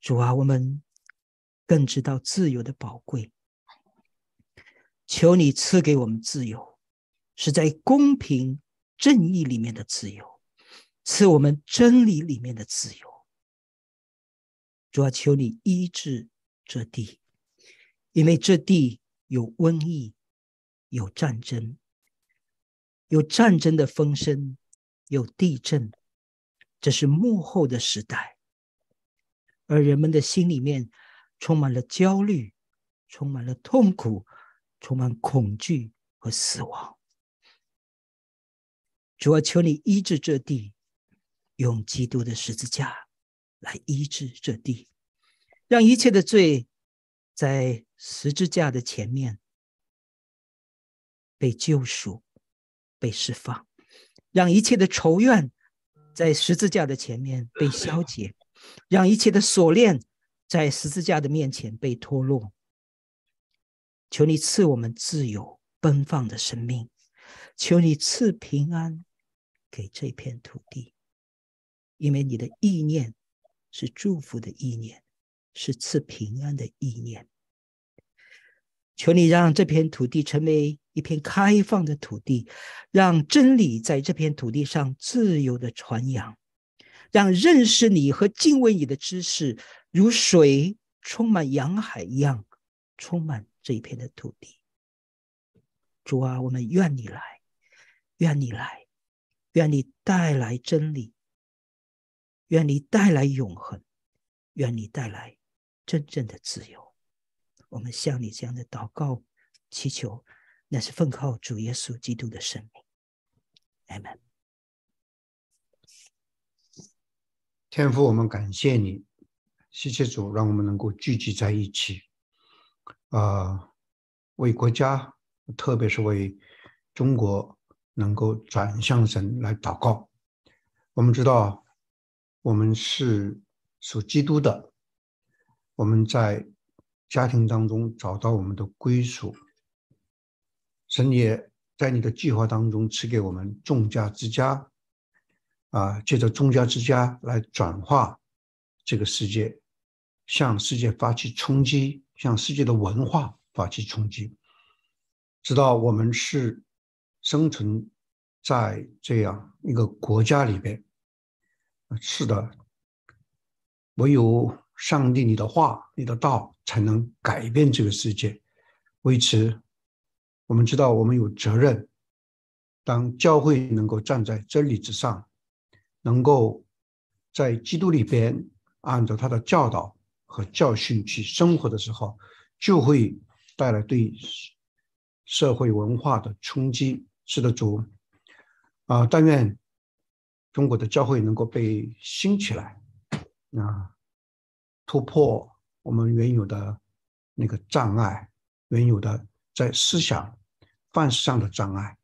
主啊，我们更知道自由的宝贵。求你赐给我们自由，是在公平正义里面的自由，赐我们真理里面的自由。主啊，求你医治这地，因为这地有瘟疫，有战争。有战争的风声，有地震，这是幕后的时代，而人们的心里面充满了焦虑，充满了痛苦，充满恐惧和死亡。主啊，求你医治这地，用基督的十字架来医治这地，让一切的罪在十字架的前面被救赎。被释放，让一切的仇怨在十字架的前面被消解，让一切的锁链在十字架的面前被脱落。求你赐我们自由奔放的生命，求你赐平安给这片土地，因为你的意念是祝福的意念，是赐平安的意念。求你让这片土地成为。一片开放的土地，让真理在这片土地上自由的传扬，让认识你和敬畏你的知识如水充满洋海一样，充满这一片的土地。主啊，我们愿你来，愿你来，愿你带来真理，愿你带来永恒，愿你带来真正的自由。我们向你这样的祷告祈求。那是奉靠主耶稣基督的生命。阿门。天父，我们感谢你，谢谢主，让我们能够聚集在一起，啊，为国家，特别是为中国，能够转向神来祷告。我们知道，我们是属基督的，我们在家庭当中找到我们的归属。神也在你的计划当中赐给我们众家之家，啊，借着众家之家来转化这个世界，向世界发起冲击，向世界的文化发起冲击。知道我们是生存在这样一个国家里边，是的，唯有上帝你的话、你的道才能改变这个世界，维持。我们知道，我们有责任。当教会能够站在真理之上，能够在基督里边按照他的教导和教训去生活的时候，就会带来对社会文化的冲击。是的，主啊，但愿中国的教会能够被兴起来，啊，突破我们原有的那个障碍，原有的在思想。范式上的障碍，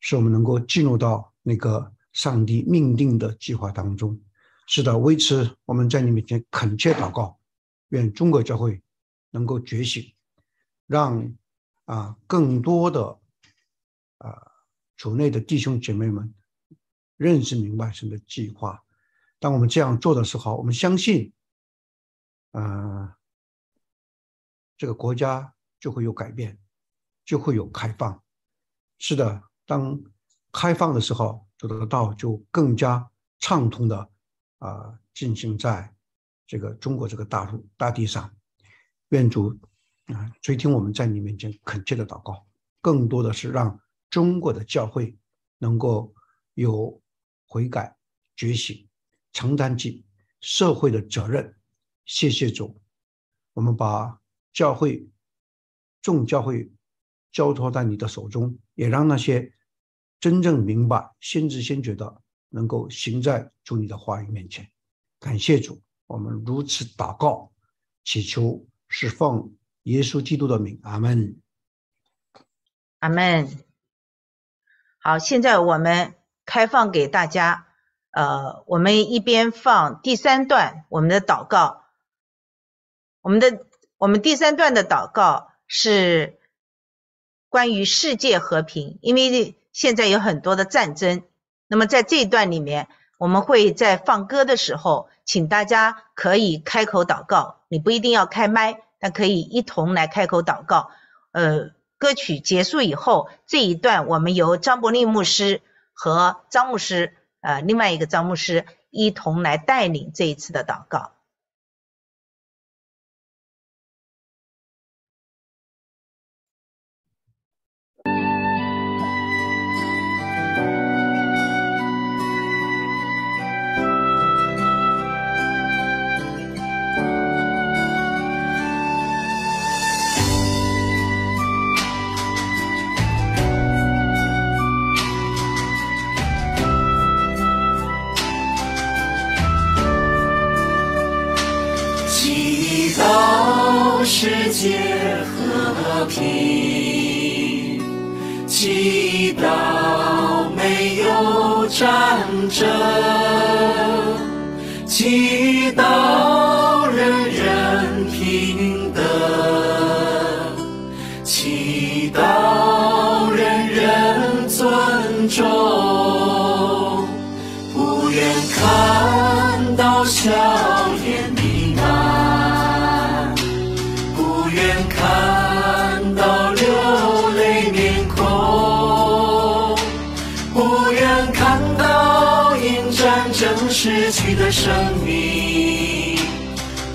使我们能够进入到那个上帝命定的计划当中。是的，为此我们在你面前恳切祷告，愿中国教会能够觉醒，让啊更多的啊主内的弟兄姐妹们认识明白神的计划。当我们这样做的时候，我们相信，啊这个国家就会有改变，就会有开放。是的，当开放的时候，这个道就更加畅通的啊进行在这个中国这个大陆大地上。愿主啊垂听我们在你面前恳切的祷告，更多的是让中国的教会能够有悔改、觉醒、承担起社会的责任。谢谢主，我们把教会众教会交托在你的手中，也让那些。真正明白、先知先觉的，能够行在主你的话语面前。感谢主，我们如此祷告，祈求是奉耶稣基督的名。阿门。阿门。好，现在我们开放给大家。呃，我们一边放第三段我们的祷告。我们的我们第三段的祷告是关于世界和平，因为。现在有很多的战争，那么在这一段里面，我们会在放歌的时候，请大家可以开口祷告，你不一定要开麦，但可以一同来开口祷告。呃，歌曲结束以后，这一段我们由张伯利牧师和张牧师，呃，另外一个张牧师一同来带领这一次的祷告。这生命，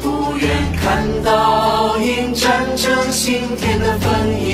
不愿看到因战争心田的分离，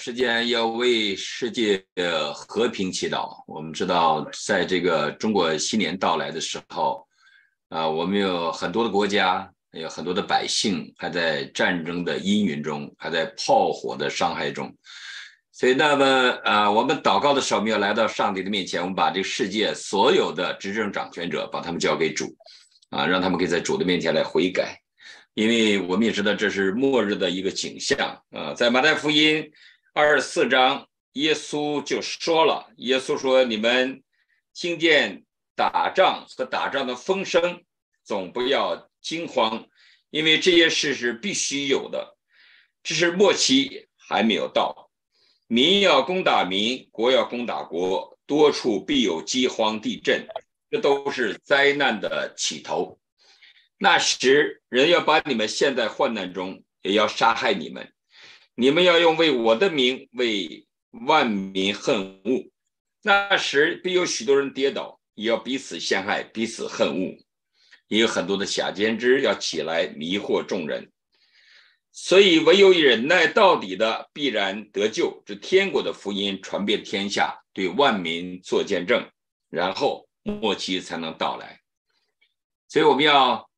时间要为世界和平祈祷。我们知道，在这个中国新年到来的时候，啊，我们有很多的国家，有很多的百姓还在战争的阴云中，还在炮火的伤害中。所以，那么啊，我们祷告的时候，我们要来到上帝的面前，我们把这个世界所有的执政掌权者，把他们交给主，啊，让他们可以在主的面前来悔改。因为我们也知道这是末日的一个景象啊，在马太福音二十四章，耶稣就说了，耶稣说：“你们听见打仗和打仗的风声，总不要惊慌，因为这些事是必须有的，只是末期还没有到。民要攻打民，国要攻打国，多处必有饥荒、地震，这都是灾难的起头。”那时，人要把你们陷在患难中，也要杀害你们。你们要用为我的名为万民恨恶。那时必有许多人跌倒，也要彼此陷害，彼此恨恶。也有很多的假先知要起来迷惑众人。所以，唯有忍耐到底的，必然得救。这天国的福音传遍天下，对万民做见证，然后末期才能到来。所以，我们要。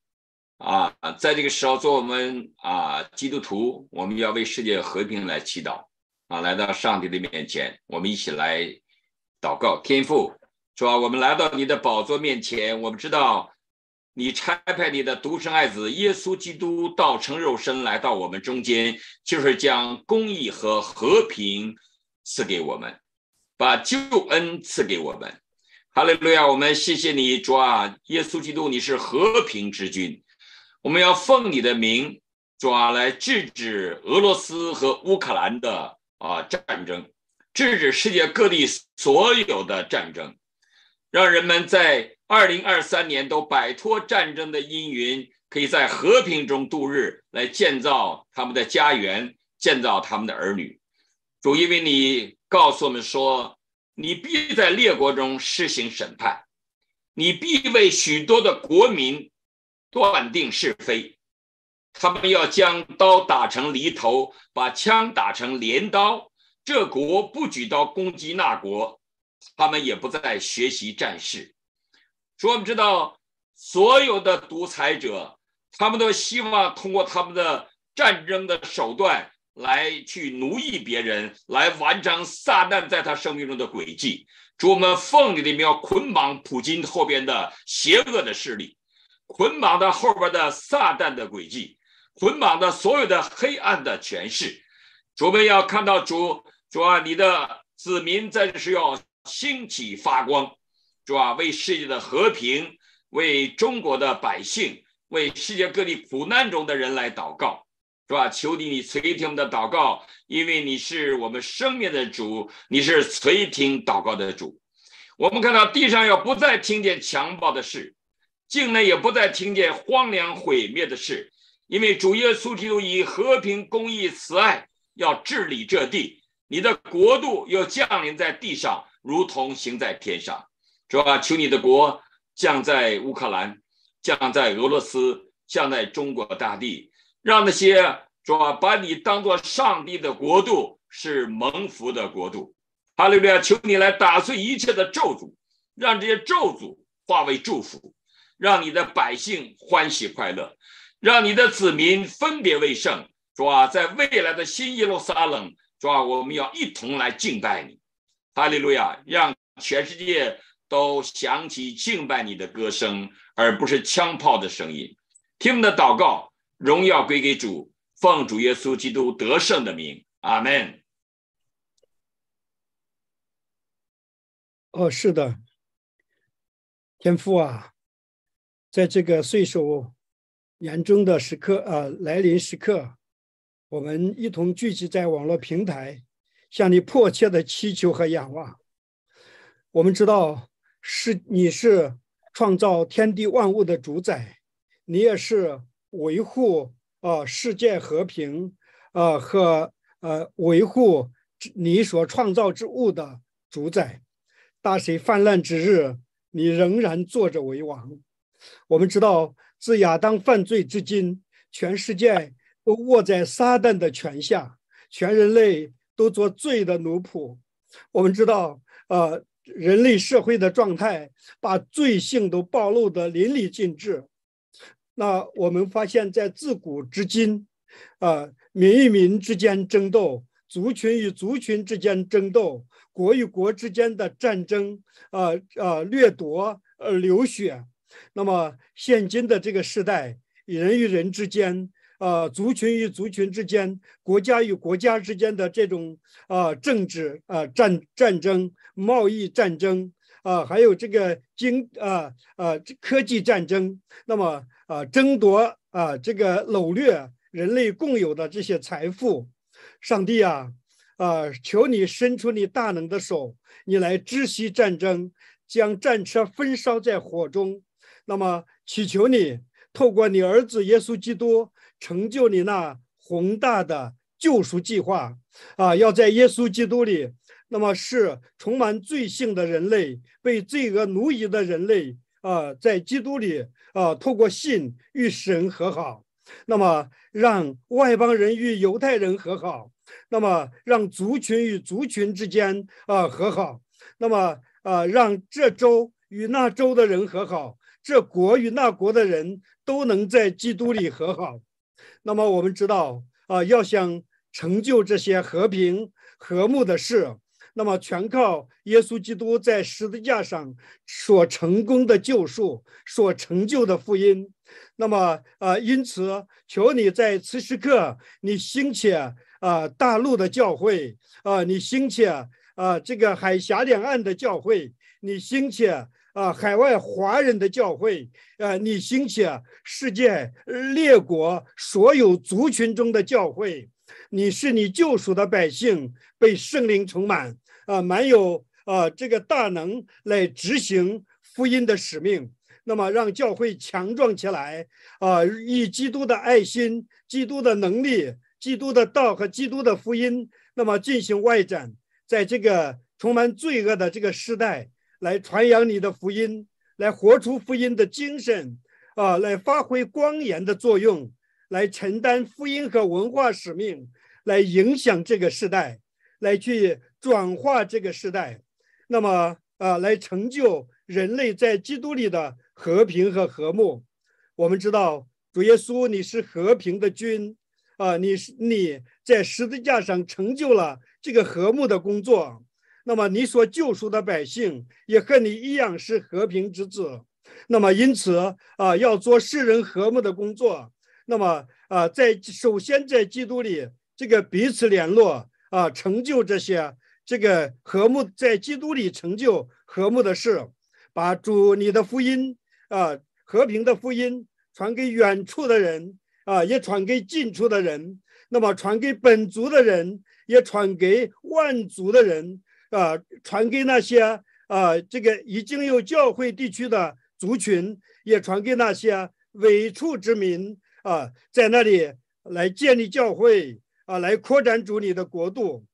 啊，在这个时候，做我们啊基督徒，我们要为世界和平来祈祷啊，来到上帝的面前，我们一起来祷告。天父，主啊，我们来到你的宝座面前，我们知道你差派你的独生爱子耶稣基督道成肉身来到我们中间，就是将公义和和平赐给我们，把救恩赐给我们。哈利路亚！我们谢谢你，主啊，耶稣基督，你是和平之君。我们要奉你的名，抓来制止俄罗斯和乌克兰的啊战争，制止世界各地所有的战争，让人们在二零二三年都摆脱战争的阴云，可以在和平中度日，来建造他们的家园，建造他们的儿女。主，因为你告诉我们说，你必在列国中施行审判，你必为许多的国民。断定是非，他们要将刀打成犁头，把枪打成镰刀。这国不举刀攻击那国，他们也不再学习战事。说我们知道，所有的独裁者，他们都希望通过他们的战争的手段来去奴役别人，来完成撒旦在他生命中的轨迹。主，我们奉你的名捆绑普京后边的邪恶的势力。捆绑的后边的撒旦的轨迹，捆绑的所有的黑暗的权势，主们要看到主主啊，你的子民在这时要兴起发光，主啊，为世界的和平，为中国的百姓，为世界各地苦难中的人来祷告，是吧？求你你垂听我们的祷告，因为你是我们生命的主，你是垂听祷告的主。我们看到地上要不再听见强暴的事。境内也不再听见荒凉毁灭的事，因为主耶稣基督以和平、公义、慈爱要治理这地，你的国度又降临在地上，如同行在天上。主啊，求你的国降在乌克兰，降在俄罗斯，降在中国大地，让那些主啊把你当做上帝的国度是蒙福的国度。哈利路亚！求你来打碎一切的咒诅，让这些咒诅化为祝福。让你的百姓欢喜快乐，让你的子民分别为圣，主啊，在未来的新耶路撒冷，主啊，我们要一同来敬拜你，哈利路亚！让全世界都响起敬拜你的歌声，而不是枪炮的声音。听我们的祷告，荣耀归给主，奉主耶稣基督得胜的名，阿门。哦，是的，天父啊。在这个岁首严重的时刻啊来临时刻，我们一同聚集在网络平台，向你迫切的祈求和仰望。我们知道，是你是创造天地万物的主宰，你也是维护呃世界和平，呃和呃维护你所创造之物的主宰。大水泛滥之日，你仍然坐着为王。我们知道，自亚当犯罪至今，全世界都握在撒旦的权下，全人类都做罪的奴仆。我们知道，呃。人类社会的状态，把罪性都暴露的淋漓尽致。那我们发现，在自古至今，啊，民与民之间争斗，族群与族群之间争斗，国与国之间的战争，啊啊，掠夺，呃，流血。那么，现今的这个时代，人与人之间。呃，族群与族群之间，国家与国家之间的这种啊政治啊战战争、贸易战争啊，还有这个经啊啊科技战争，那么啊争夺啊这个掳掠人类共有的这些财富，上帝啊啊，求你伸出你大能的手，你来知悉战争，将战车焚烧在火中，那么祈求你透过你儿子耶稣基督。成就你那宏大的救赎计划啊！要在耶稣基督里，那么是充满罪性的人类，被罪恶奴役的人类啊，在基督里啊，透过信与神和好，那么让外邦人与犹太人和好，那么让族群与族群之间啊和好，那么啊让这州与那州的人和好，这国与那国的人都能在基督里和好。那么我们知道啊，要想成就这些和平和睦的事，那么全靠耶稣基督在十字架上所成功的救赎、所成就的福音。那么啊，因此求你在此时刻，你兴起啊大陆的教会啊，你兴起啊这个海峡两岸的教会，你兴起。啊，海外华人的教会，啊，你兴起世界列国所有族群中的教会，你是你救赎的百姓被圣灵充满，啊，满有啊这个大能来执行福音的使命。那么让教会强壮起来，啊，以基督的爱心、基督的能力、基督的道和基督的福音，那么进行外展，在这个充满罪恶的这个时代。来传扬你的福音，来活出福音的精神，啊，来发挥光严的作用，来承担福音和文化使命，来影响这个时代，来去转化这个时代，那么啊，来成就人类在基督里的和平和和睦。我们知道，主耶稣你是和平的君，啊，你是你在十字架上成就了这个和睦的工作。那么你所救赎的百姓也和你一样是和平之子，那么因此啊，要做世人和睦的工作。那么啊，在首先在基督里这个彼此联络啊，成就这些这个和睦，在基督里成就和睦的事，把主你的福音啊，和平的福音传给远处的人啊，也传给近处的人。那么传给本族的人，也传给万族的人。啊，传给那些啊，这个已经有教会地区的族群，也传给那些未处之民啊，在那里来建立教会啊，来扩展主你的国度。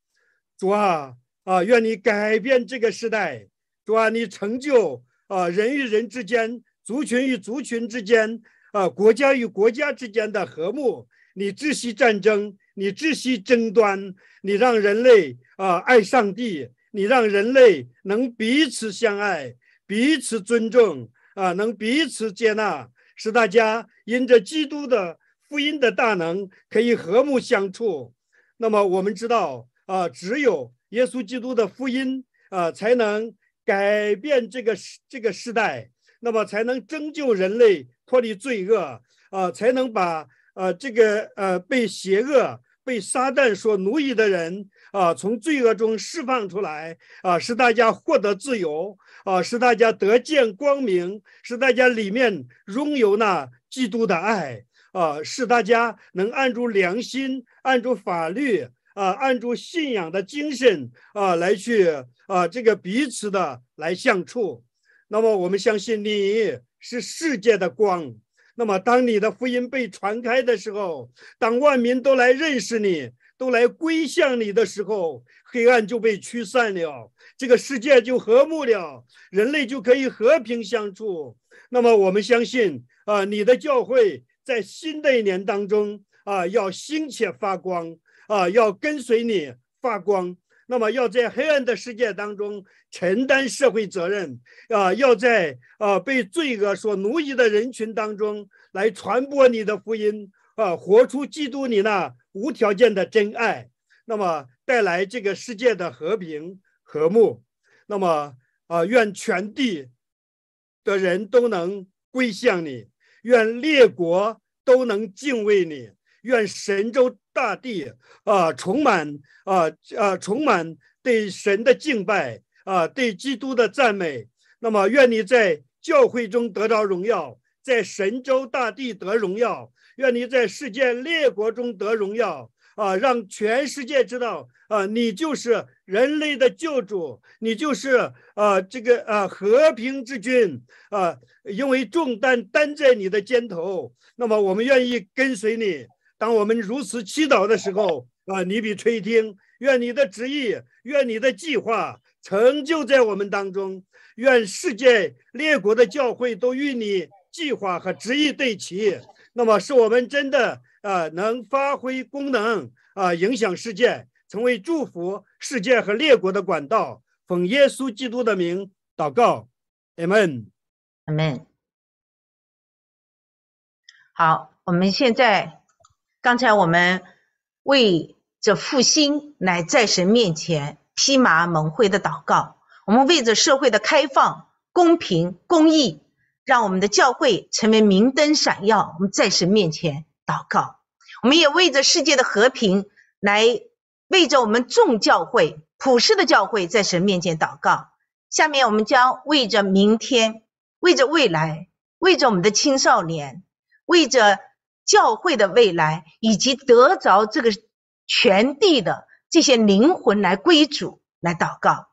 主啊啊，愿你改变这个时代。主啊，你成就啊人与人之间、族群与族群之间啊、国家与国家之间的和睦。你窒息战争，你窒息争端，你让人类啊爱上帝。你让人类能彼此相爱、彼此尊重啊，能彼此接纳，使大家因着基督的福音的大能，可以和睦相处。那么我们知道啊，只有耶稣基督的福音啊，才能改变这个这个时代，那么才能拯救人类脱离罪恶啊，才能把呃这个呃被邪恶。被撒旦所奴役的人啊，从罪恶中释放出来啊，使大家获得自由啊，使大家得见光明，使大家里面拥有那基督的爱啊，使大家能按住良心、按住法律啊、按住信仰的精神啊来去啊这个彼此的来相处。那么我们相信你是世界的光。那么当你的福音被传开的时候，当万民都来认识你。都来归向你的时候，黑暗就被驱散了，这个世界就和睦了，人类就可以和平相处。那么我们相信啊，你的教会在新的一年当中啊，要兴且发光啊，要跟随你发光。那么要在黑暗的世界当中承担社会责任啊，要在啊被罪恶所奴役的人群当中来传播你的福音啊，活出基督你那。无条件的真爱，那么带来这个世界的和平和睦，那么啊，愿全地的人都能归向你，愿列国都能敬畏你，愿神州大地啊充满啊啊充满对神的敬拜啊，对基督的赞美。那么愿你在教会中得到荣耀，在神州大地得荣耀。愿你在世界列国中得荣耀啊！让全世界知道啊，你就是人类的救主，你就是啊这个啊和平之君啊！因为重担担在你的肩头，那么我们愿意跟随你。当我们如此祈祷的时候啊，你必垂听。愿你的旨意，愿你的计划成就在我们当中。愿世界列国的教会都与你计划和旨意对齐。那么，是我们真的啊，能发挥功能啊，影响世界，成为祝福世界和列国的管道。奉耶稣基督的名祷告，阿门，阿门。好，我们现在，刚才我们为着复兴乃在神面前披麻蒙灰的祷告，我们为着社会的开放、公平、公义。让我们的教会成为明灯闪耀，我们在神面前祷告。我们也为着世界的和平，来为着我们众教会、普世的教会，在神面前祷告。下面我们将为着明天、为着未来、为着我们的青少年、为着教会的未来，以及得着这个全地的这些灵魂来归主来祷告。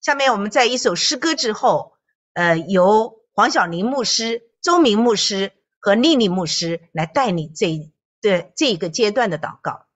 下面我们在一首诗歌之后，呃，由。王晓玲牧师、周明牧师和丽丽牧师来带领这这这一个阶段的祷告。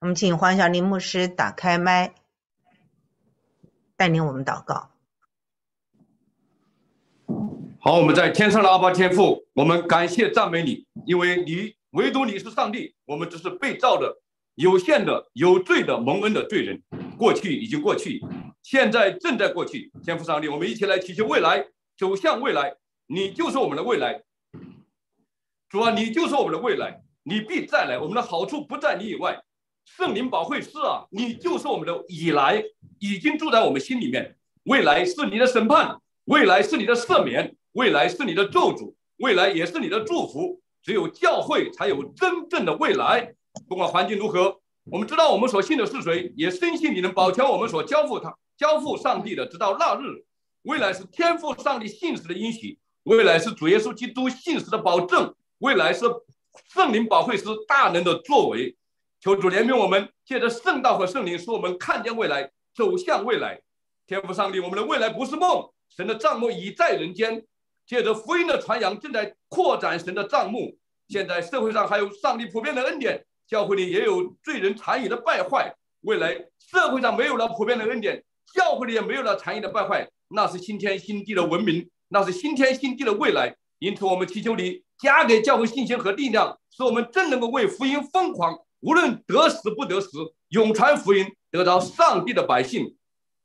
我们请黄晓玲牧师打开麦，带领我们祷告。好，我们在天上的阿爸天父，我们感谢赞美你，因为你唯独你是上帝，我们只是被造的、有限的、有罪的、蒙恩的罪人。过去已经过去，现在正在过去。天父上帝，我们一起来祈求未来，走向未来。你就是我们的未来，主啊，你就是我们的未来，你必再来。我们的好处不在你以外，圣灵保惠师啊，你就是我们的以来，已经住在我们心里面。未来是你的审判，未来是你的赦免，未来是你的咒诅，未来也是你的祝福。只有教会才有真正的未来。不管环境如何，我们知道我们所信的是谁，也深信你能保全我们所交付他交付上帝的，直到那日。未来是天赋上帝信实的应许，未来是主耶稣基督信实的保证，未来是圣灵保惠师大能的作为。求主怜悯我们，借着圣道和圣灵，使我们看见未来，走向未来。天父上帝，我们的未来不是梦，神的账目已在人间。借着福音的传扬，正在扩展神的账目。现在社会上还有上帝普遍的恩典，教会里也有罪人残余的败坏。未来社会上没有了普遍的恩典，教会里也没有了残余的败坏，那是新天新地的文明，那是新天新地的未来。因此，我们祈求你加给教会信心和力量，使我们真能够为福音疯狂，无论得死不得死，永传福音，得到上帝的百姓。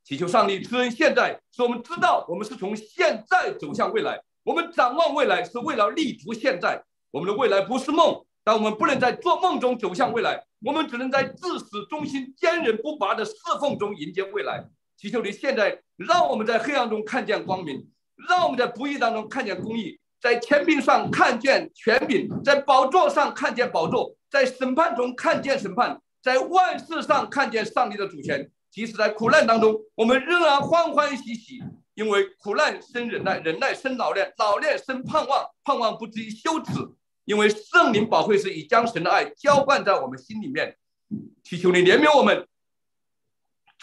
祈求上帝赐恩现在，使我们知道我们是从现在走向未来。我们展望未来，是为了立足现在。我们的未来不是梦，但我们不能在做梦中走向未来，我们只能在至死忠心、坚韧不拔的侍奉中迎接未来。祈求你现在让我们在黑暗中看见光明，让我们在不义当中看见公义，在权柄上看见权柄，在宝座上看见宝座，在审判中看见审判，在万事上看见上帝的主权。即使在苦难当中，我们仍然欢欢喜喜，因为苦难生忍耐，忍耐生老练，老练生盼望，盼望不至于羞耻。因为圣灵宝贵是已将神的爱浇灌在我们心里面，祈求你怜悯我们，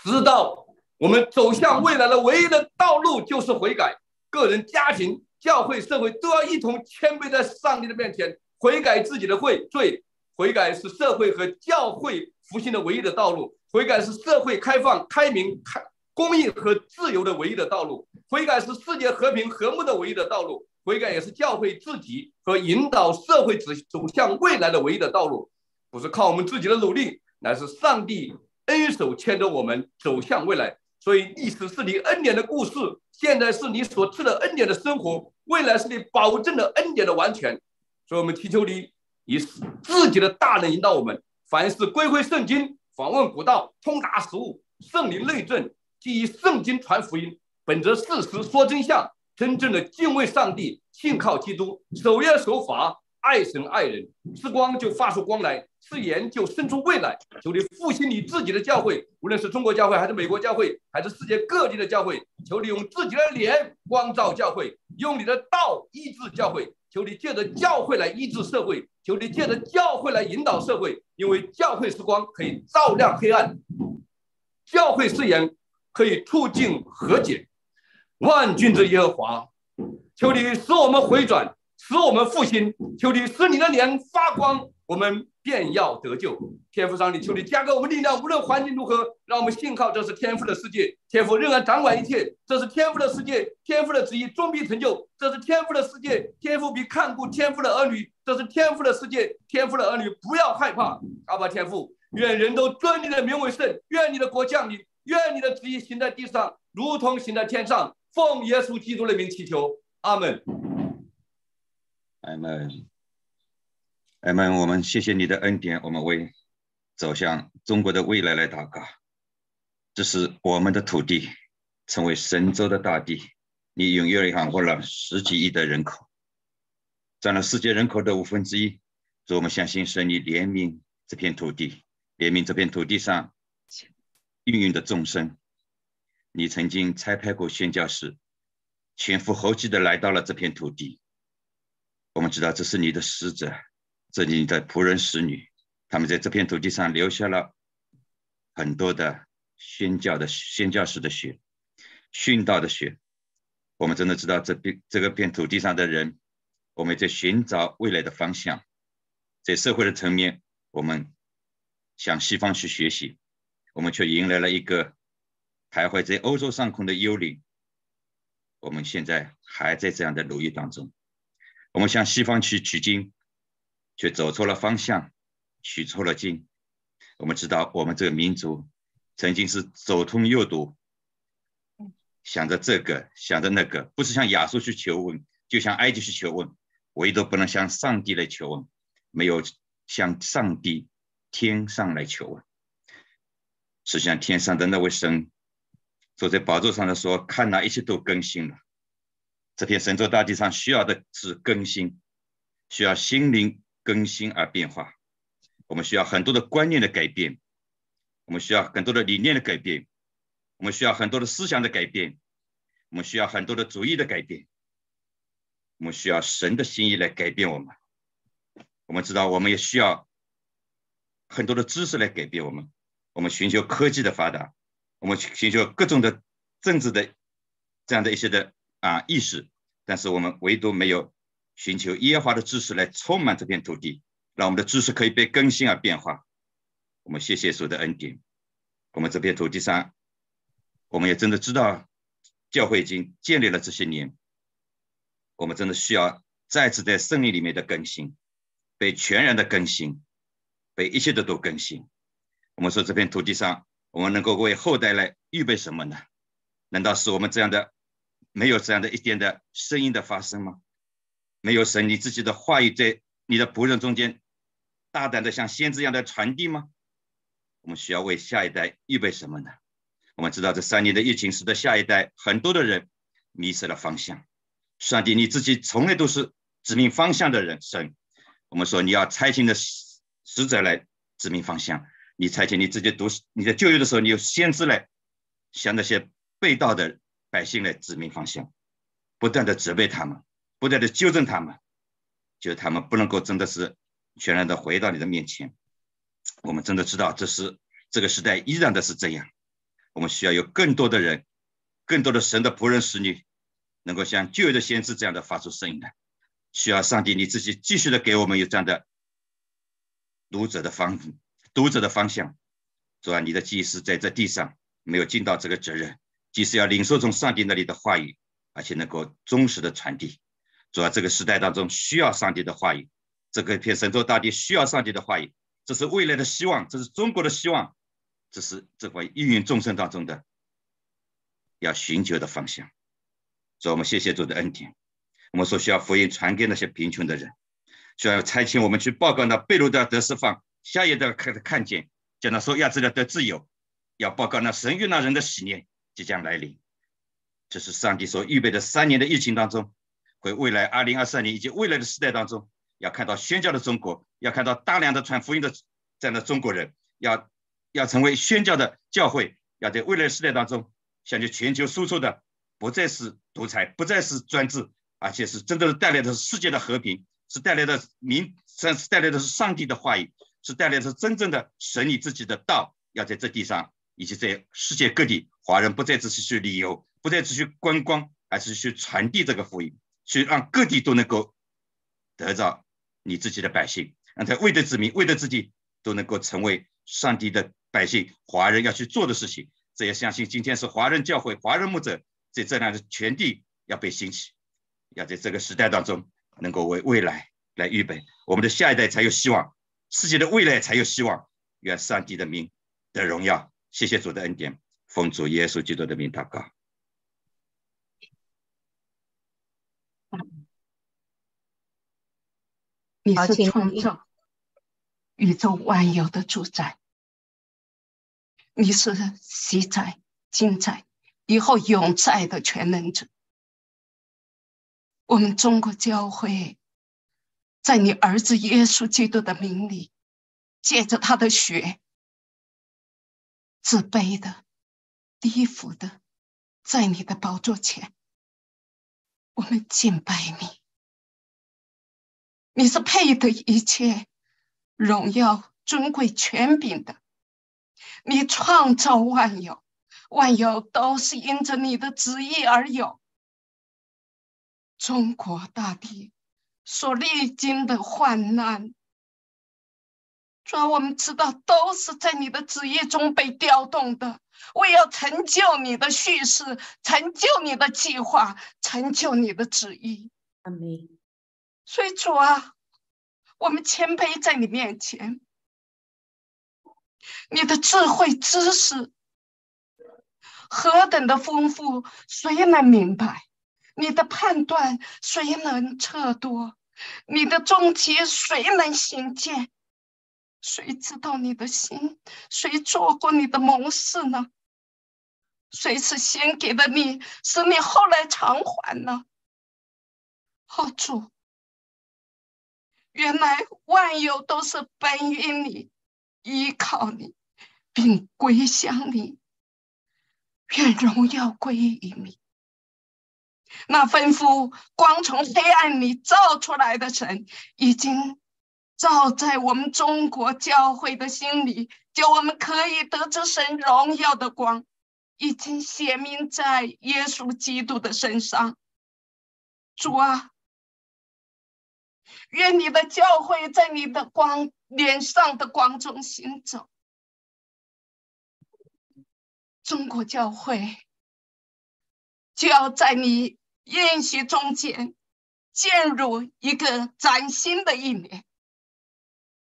知道我们走向未来的唯一的道路就是悔改。个人、家庭、教会、社会都要一同谦卑在上帝的面前，悔改自己的罪。罪悔改是社会和教会复兴的唯一的道路。悔改是社会开放、开明、开公益和自由的唯一的道路；悔改是世界和平和睦的唯一的道路；悔改也是教会自己和引导社会走走向未来的唯一的道路。不是靠我们自己的努力，乃是上帝恩手牵着我们走向未来。所以，历史是你恩典的故事，现在是你所赐的恩典的生活，未来是你保证的恩典的完全。所以我们祈求你以自己的大能引导我们，凡事归回圣经。访问古道，通达实物，圣灵内证，基于圣经传福音，本着事实说真相，真正的敬畏上帝，信靠基督，守约守法，爱神爱人，是光就发出光来，是盐就生出味来。求你复兴你自己的教会，无论是中国教会，还是美国教会，还是世界各地的教会，求你用自己的脸光照教会，用你的道医治教会。求你借着教会来医治社会，求你借着教会来引导社会，因为教会是光，可以照亮黑暗；教会誓言，可以促进和解。万军之耶和华，求你使我们回转，使我们复兴。求你使你的脸发光，我们。便要得救，天父上帝，求你加给我们力量，无论环境如何，让我们信靠这是天父的世界，天父仍然掌管一切，这是天父的世界，天父的旨意终必成就，这是天父的世界，天父必看顾天父的儿女，这是天父的世界，天父的儿女不要害怕，阿爸天父，愿人都尊你的名为圣，愿你的国降临，愿你的旨意行在地上，如同行在天上，奉耶稣基督的名祈求，阿门，阿门。阿门！我们谢谢你的恩典，我们为走向中国的未来来祷告。这是我们的土地，成为神州的大地。你永远养活了十几亿的人口，占了世界人口的五分之一。所以我们相信神，你怜悯这片土地，怜悯这片土地上孕育的众生。你曾经差派过宣教士，前赴后继的来到了这片土地。我们知道这是你的使者。这里的仆人、使女，他们在这片土地上留下了很多的宣教的宣教士的血、殉道的血。我们真的知道，这片这个片土地上的人，我们在寻找未来的方向，在社会的层面，我们向西方去学习，我们却迎来了一个徘徊在欧洲上空的幽灵。我们现在还在这样的努力当中，我们向西方去取经。却走错了方向，取错了经。我们知道，我们这个民族曾经是走通右堵，想着这个，想着那个，不是向亚述去求问，就向埃及去求问，唯独不能向上帝来求问，没有向上帝天上来求问。是向天上的那位神坐在宝座上的说：“看哪，一切都更新了。这片神州大地上需要的是更新，需要心灵。”更新而变化，我们需要很多的观念的改变，我们需要很多的理念的改变，我们需要很多的思想的改变，我们需要很多的主义的改变，我们需要神的心意来改变我们。我们知道，我们也需要很多的知识来改变我们。我们寻求科技的发达，我们寻求各种的政治的这样的一些的啊意识，但是我们唯独没有。寻求耶和华的知识来充满这片土地，让我们的知识可以被更新而变化。我们谢谢主的恩典。我们这片土地上，我们也真的知道，教会已经建立了这些年。我们真的需要再次在圣灵里面的更新，被全然的更新，被一切的都更新。我们说这片土地上，我们能够为后代来预备什么呢？难道是我们这样的没有这样的一点的声音的发生吗？没有神你自己的话语在你的仆人中间大胆的像先知一样的传递吗？我们需要为下一代预备什么呢？我们知道这三年的疫情使得下一代很多的人迷失了方向。上帝你自己从来都是指明方向的人，神，我们说你要差遣的使者来指明方向。你差遣你自己读你在就业的时候，你有先知来向那些被盗的百姓来指明方向，不断的责备他们，不断的纠正他们，就他们不能够真的是全然的回到你的面前。我们真的知道，这是这个时代依然的是这样。我们需要有更多的人，更多的神的仆人使女，能够像旧约的先知这样的发出声音来。需要上帝你自己继续的给我们有这样的读者的方读者的方向。主啊，你的祭司在这地上没有尽到这个责任，即使要领受从上帝那里的话语，而且能够忠实的传递。主要，这个时代当中需要上帝的话语，这个片神州大地需要上帝的话语。这是未来的希望，这是中国的希望，这是这块芸芸众生当中的要寻求的方向。所以，我们谢谢主的恩典。我们说需要福音传给那些贫穷的人，需要差遣我们去报告那贝鲁的得释放，下一代看看见，叫那受压制的得自由，要报告那神与那人的喜念即将来临。这是上帝所预备的三年的疫情当中，会未来二零二三年以及未来的时代当中。要看到宣教的中国，要看到大量的传福音的这样的中国人，要要成为宣教的教会，要在未来时代当中向着全球输出的，不再是独裁，不再是专制，而且是真正的带来的是世界的和平，是带来的民，是带来的是上帝的话语，是带来的是真正的神你自己的道，要在这地上以及在世界各地，华人不再只是去旅游，不再只去观光，而是去传递这个福音，去让各地都能够得到。你自己的百姓，让他为的子民、为的自己都能够成为上帝的百姓，华人要去做的事情。这也相信今天是华人教会、华人牧者在这样的全地要被兴起，要在这个时代当中能够为未来来预备，我们的下一代才有希望，世界的未来才有希望。愿上帝的名得荣耀，谢谢主的恩典，奉主耶稣基督的名祷告。你是创造宇宙万有的主宰，你是昔在、今在、以后永在的全能者。我们中国教会，在你儿子耶稣基督的名里，借着他的血，自卑的、低伏的，在你的宝座前，我们敬拜你。你是配得一切荣耀、尊贵、权柄的。你创造万有，万有都是因着你的旨意而有。中国大地所历经的患难，主要我们知道都是在你的旨意中被调动的，为要成就你的叙事，成就你的计划，成就你的旨意。阿门。所以主啊，我们谦卑在你面前，你的智慧知识何等的丰富，谁能明白？你的判断谁能测度？你的终极谁能行见？谁知道你的心？谁做过你的谋士呢？谁是先给的你，使你后来偿还呢？好主。原来万有都是本于你，依靠你，并归向你。愿荣耀归于你。那吩咐光从黑暗里照出来的神，已经照在我们中国教会的心里，叫我们可以得知神荣耀的光，已经显明在耶稣基督的身上。主啊！愿你的教会在你的光脸上的光中行走。中国教会就要在你宴席中间进入一个崭新的一年，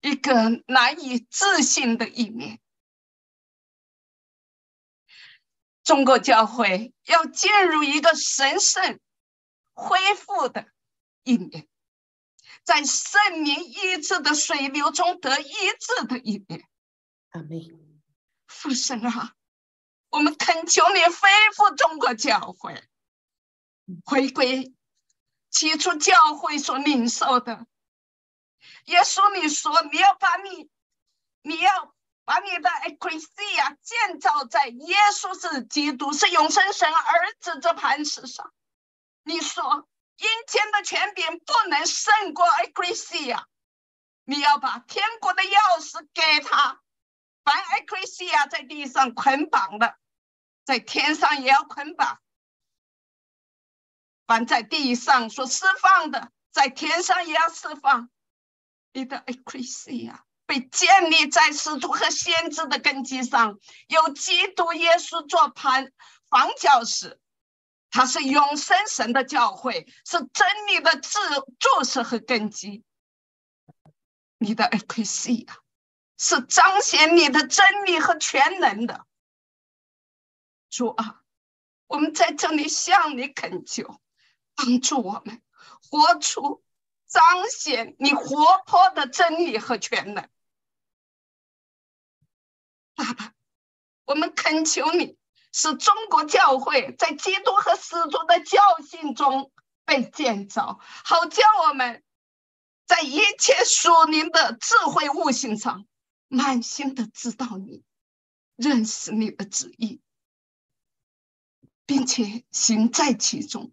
一个难以置信的一年。中国教会要进入一个神圣恢复的一年，在圣灵医治的水流中得医治的一面。阿门。父神啊，我们恳求你恢复中国教会，回归起初教会所领受的。耶稣，你说你要把你，你要。把你的 ecclesia 建造在耶稣是基督，是永生神儿子这磐石上。你说阴间的权柄不能胜过 ecclesia，你要把天国的钥匙给他。凡 ecclesia 在地上捆绑的，在天上也要捆绑；凡在地上所释放的，在天上也要释放。你的 ecclesia。被建立在使徒和先知的根基上，有基督耶稣做盘房角石，它是永生神的教会，是真理的注注释和根基。你的 ecclesia 是彰显你的真理和全能的。主啊，我们在这里向你恳求，帮助我们活出彰显你活泼的真理和全能。爸爸，我们恳求你，使中国教会在基督和使徒的教训中被建造，好叫我们在一切属灵的智慧悟性上，满心的知道你，认识你的旨意，并且行在其中，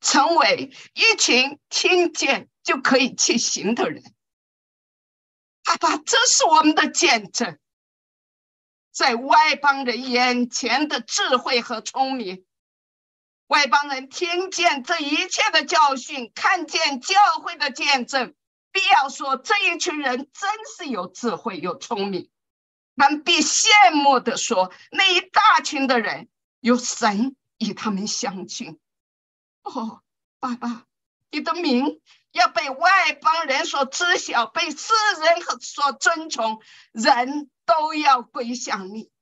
成为一群听见就可以去行的人。爸爸，这是我们的见证。在外邦人眼前的智慧和聪明，外邦人听见这一切的教训，看见教会的见证，必要说这一群人真是有智慧、有聪明。他们必羡慕的说，那一大群的人有神与他们相近。哦，爸爸，你的名要被外邦人所知晓，被世人所尊崇，人。都要归向你，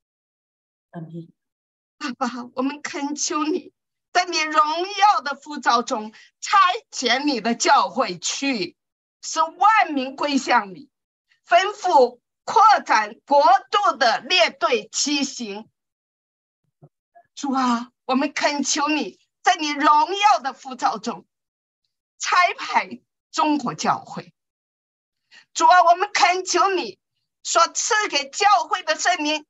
爸爸，我们恳求你，在你荣耀的呼召中，差遣你的教会去，使万民归向你，吩咐扩展国度的列队骑行。主啊，我们恳求你，在你荣耀的呼召中，拆派中国教会。主啊，我们恳求你。所赐给教会的圣灵，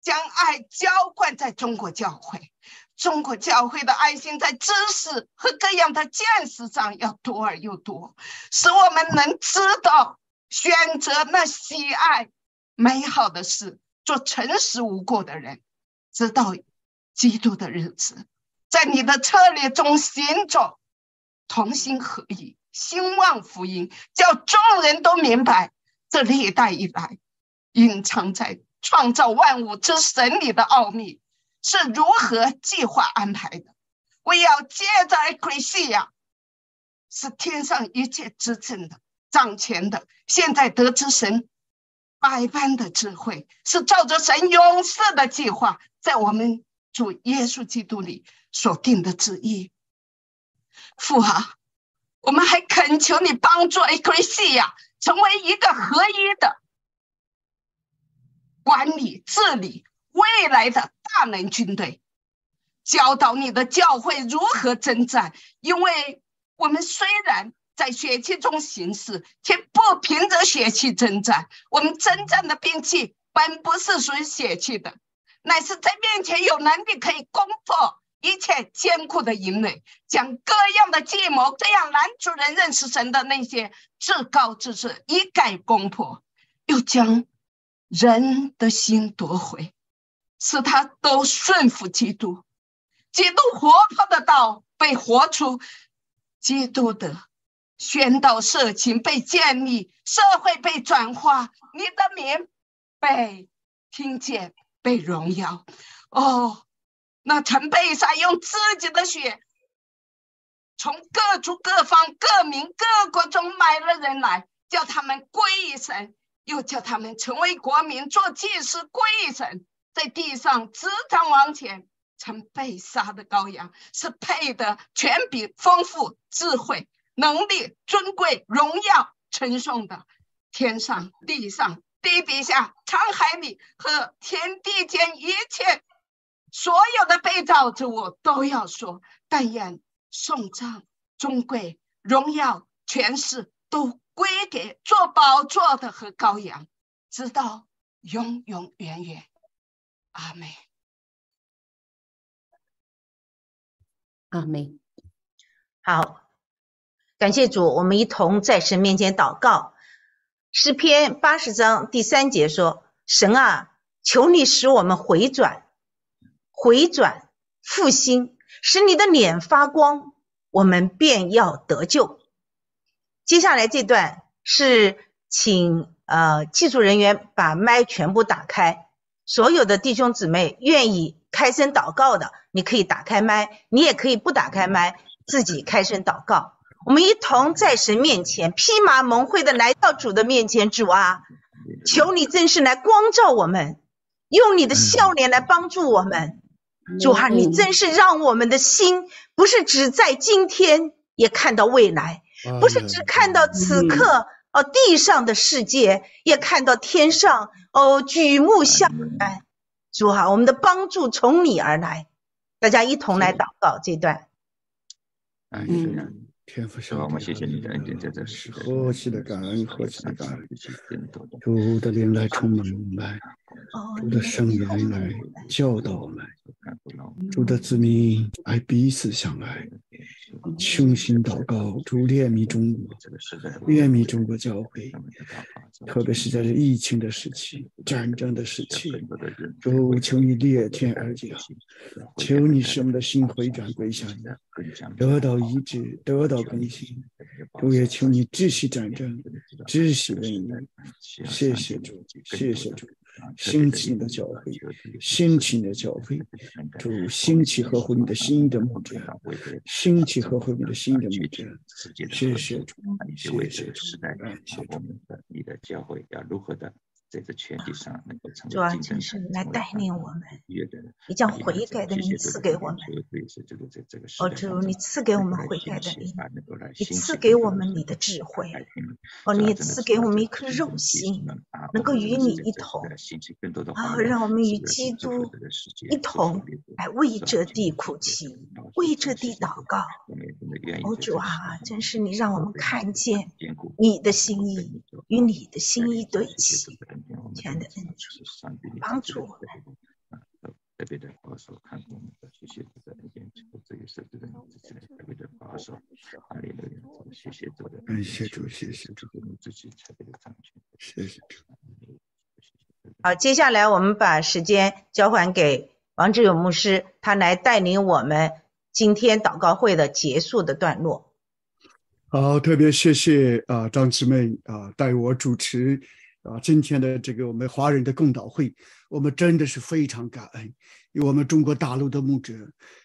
将爱浇灌在中国教会。中国教会的爱心在知识和各样的见识上要多而又多，使我们能知道选择那喜爱美好的事，做诚实无过的人，直到基督的日子，在你的策略中行走，同心合意，兴旺福音，叫众人都明白这历代以来。隐藏在创造万物之神里的奥秘是如何计划安排的？我要借着克里西亚，是天上一切执政的、掌权的。现在得知神百般的智慧，是照着神永世的计划，在我们主耶稣基督里所定的旨意。父啊，我们还恳求你帮助克里西亚成为一个合一的。管理治理未来的大能军队，教导你的教会如何征战。因为我们虽然在血气中行事，却不凭着血气征战。我们征战的兵器本不是属于血气的，乃是在面前有能力可以攻破一切坚固的营垒，将各样的计谋，这样男主人认识神的那些至高之事一概攻破，又将。人的心夺回，使他都顺服基督。基督活泼的道被活出，基督的宣道社情被建立，社会被转化，你的名被听见，被荣耀。哦，那陈贝莎用自己的血从各族各方各民各国中买了人来，叫他们归于神，又叫他们成为国民，做祭司归神，在地上执掌王前，曾被杀的羔羊是配得权柄、丰富、智慧、能力、尊贵、荣耀、称颂的，天上、地上、地底下、沧海里和天地间一切所有的被造之物都要说，但愿颂赞、尊贵、荣耀、权势都归给做宝座的和羔羊，直到永永远远。阿门。阿门。好，感谢主，我们一同在神面前祷告。诗篇八十章第三节说：“神啊，求你使我们回转，回转复兴，使你的脸发光，我们便要得救。”接下来这段是请呃技术人员把麦全部打开，所有的弟兄姊妹愿意开声祷告的，你可以打开麦，你也可以不打开麦，自己开声祷告。我们一同在神面前披麻蒙灰的来到主的面前，主啊，求你真是来光照我们，用你的笑脸来帮助我们。主啊，你真是让我们的心不是只在今天，也看到未来，不是只看到此刻哦地上的世界，也看到天上哦举目相看。主啊，我们的帮助从你而来，大家一同来祷告这段。嗯。天父上帝，我们谢谢你的恩典，在这是何其的感恩，何其的感恩！主的灵来充满我们，主的圣言来教导我们，主的子民爱彼此相爱，倾心祷告，主怜悯中国，怜悯中国教会，特别是在这疫情的时期、战争的时期，主求你裂天而降，求你使我们的心回转归向你，得到医治，得到。到更新，主也求你止息战争，止息瘟疫。谢谢主，谢谢主，兴起你的教会，兴起你的教会，主兴起合乎你的心的牧者，兴起合乎你的心的牧者。谢谢主，谢谢主，谢谢主，你的教会要如何的？在这全地上能够成为主啊，真是来带领我们，你将悔改的灵赐给我们。哦，主，你赐给我们悔改的灵，你赐给我们你的智慧。哦，你也赐给我们一颗肉心，能够与你一同。啊，让我们与基督一同来为这地哭泣，为这地祷告。哦，主啊，真是你让我们看见你的心意与你的心意对齐。全的恩主，帮助我们。特别的保守，看我们的谢谢主的恩典，求这个设置的支持，特别的保守，阿里的谢谢主的，感谢主，谢谢主，我们自己特别的掌权，谢谢主。好，接下来我们把时间交还给王志勇牧师，他来带领我们今天祷告会的结束的段落。好，特别谢谢啊，张姊妹啊，带我主持。啊，今天的这个我们华人的共祷会，我们真的是非常感恩，有我们中国大陆的牧者，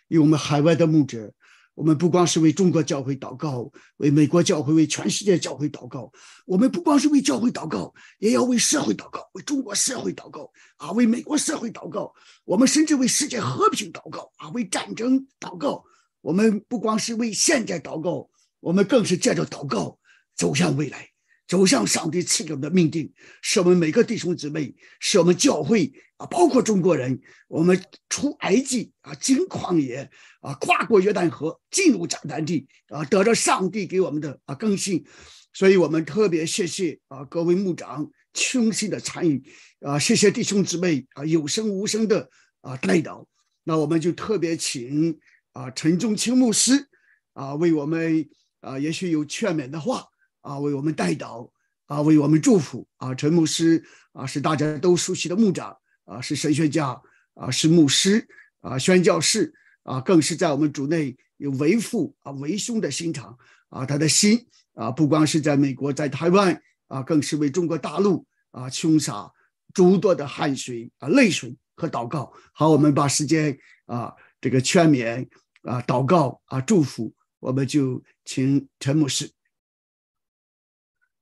有我们海外的牧者，我们不光是为中国教会祷告，为美国教会，为全世界教会祷告。我们不光是为教会祷告，也要为社会祷告，为中国社会祷告啊，为美国社会祷告。我们甚至为世界和平祷告啊，为战争祷告。我们不光是为现在祷告，我们更是借着祷告走向未来。走向上帝赐给我们的命定，是我们每个弟兄姊妹，是我们教会啊，包括中国人，我们出埃及啊，经旷野啊，跨过约旦河，进入迦南地啊，得着上帝给我们的啊更新，所以我们特别谢谢啊各位牧长倾心的参与啊，谢谢弟兄姊妹啊有声无声的啊带导，那我们就特别请啊陈忠清牧师啊为我们啊也许有劝勉的话。啊，为我们带祷，啊，为我们祝福，啊，陈牧师，啊，是大家都熟悉的牧长，啊，是神学家，啊，是牧师，啊，宣教士，啊，更是在我们主内有为父啊为兄的心肠，啊，他的心，啊，不光是在美国，在台湾，啊，更是为中国大陆，啊，穷洒诸多的汗水，啊，泪水和祷告。好，我们把时间，啊，这个劝勉，啊，祷告，啊，祝福，我们就请陈牧师。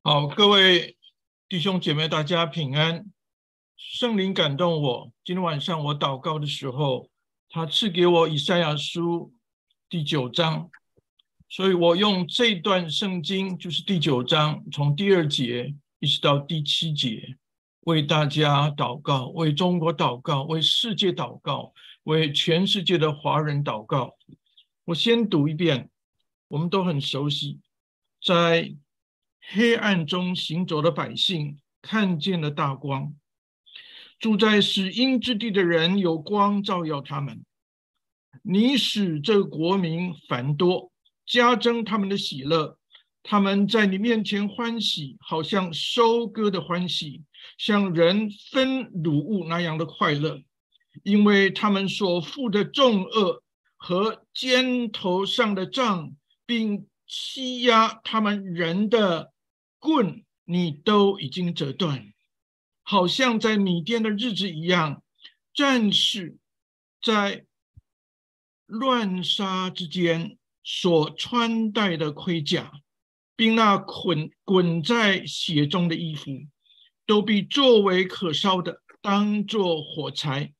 好，各位弟兄姐妹，大家平安。圣灵感动我，今天晚上我祷告的时候，他赐给我以赛亚书第九章，所以我用这段圣经，就是第九章，从第二节一直到第七节，为大家祷告，为中国祷告，为世界祷告，为全世界的华人祷告。我先读一遍，我们都很熟悉，在黑暗中行走的百姓看见了大光。住在死荫之地的人有光照耀他们，你使这国民繁多，加增他们的喜乐。他们在你面前欢喜，好像收割的欢喜，像人分卤物那样的快乐，因为他们所负的重恶和肩头上的杖，并欺压他们人的棍，你都已经折断。好像在米甸的日子一样，战士在乱杀之间所穿戴的盔甲，并那捆滚在血中的衣服，都被作为可烧的，当作火柴。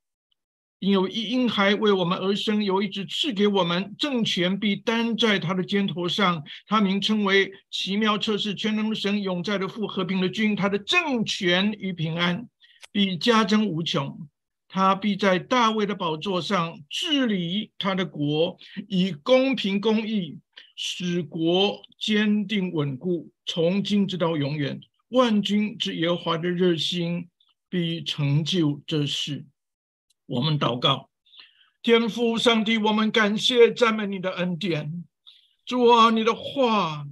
因有一婴孩为我们而生，有一只赐给我们，政权必担在他的肩头上。他名称为奇妙测试全能神，永在的父，和平的君。他的政权与平安必加增无穷。他必在大卫的宝座上治理他的国，以公平公义使国坚定稳固，从今直到永远。万军之耶和华的热心必成就这事。我们祷告，天父上帝，我们感谢赞美你的恩典。主啊，你的话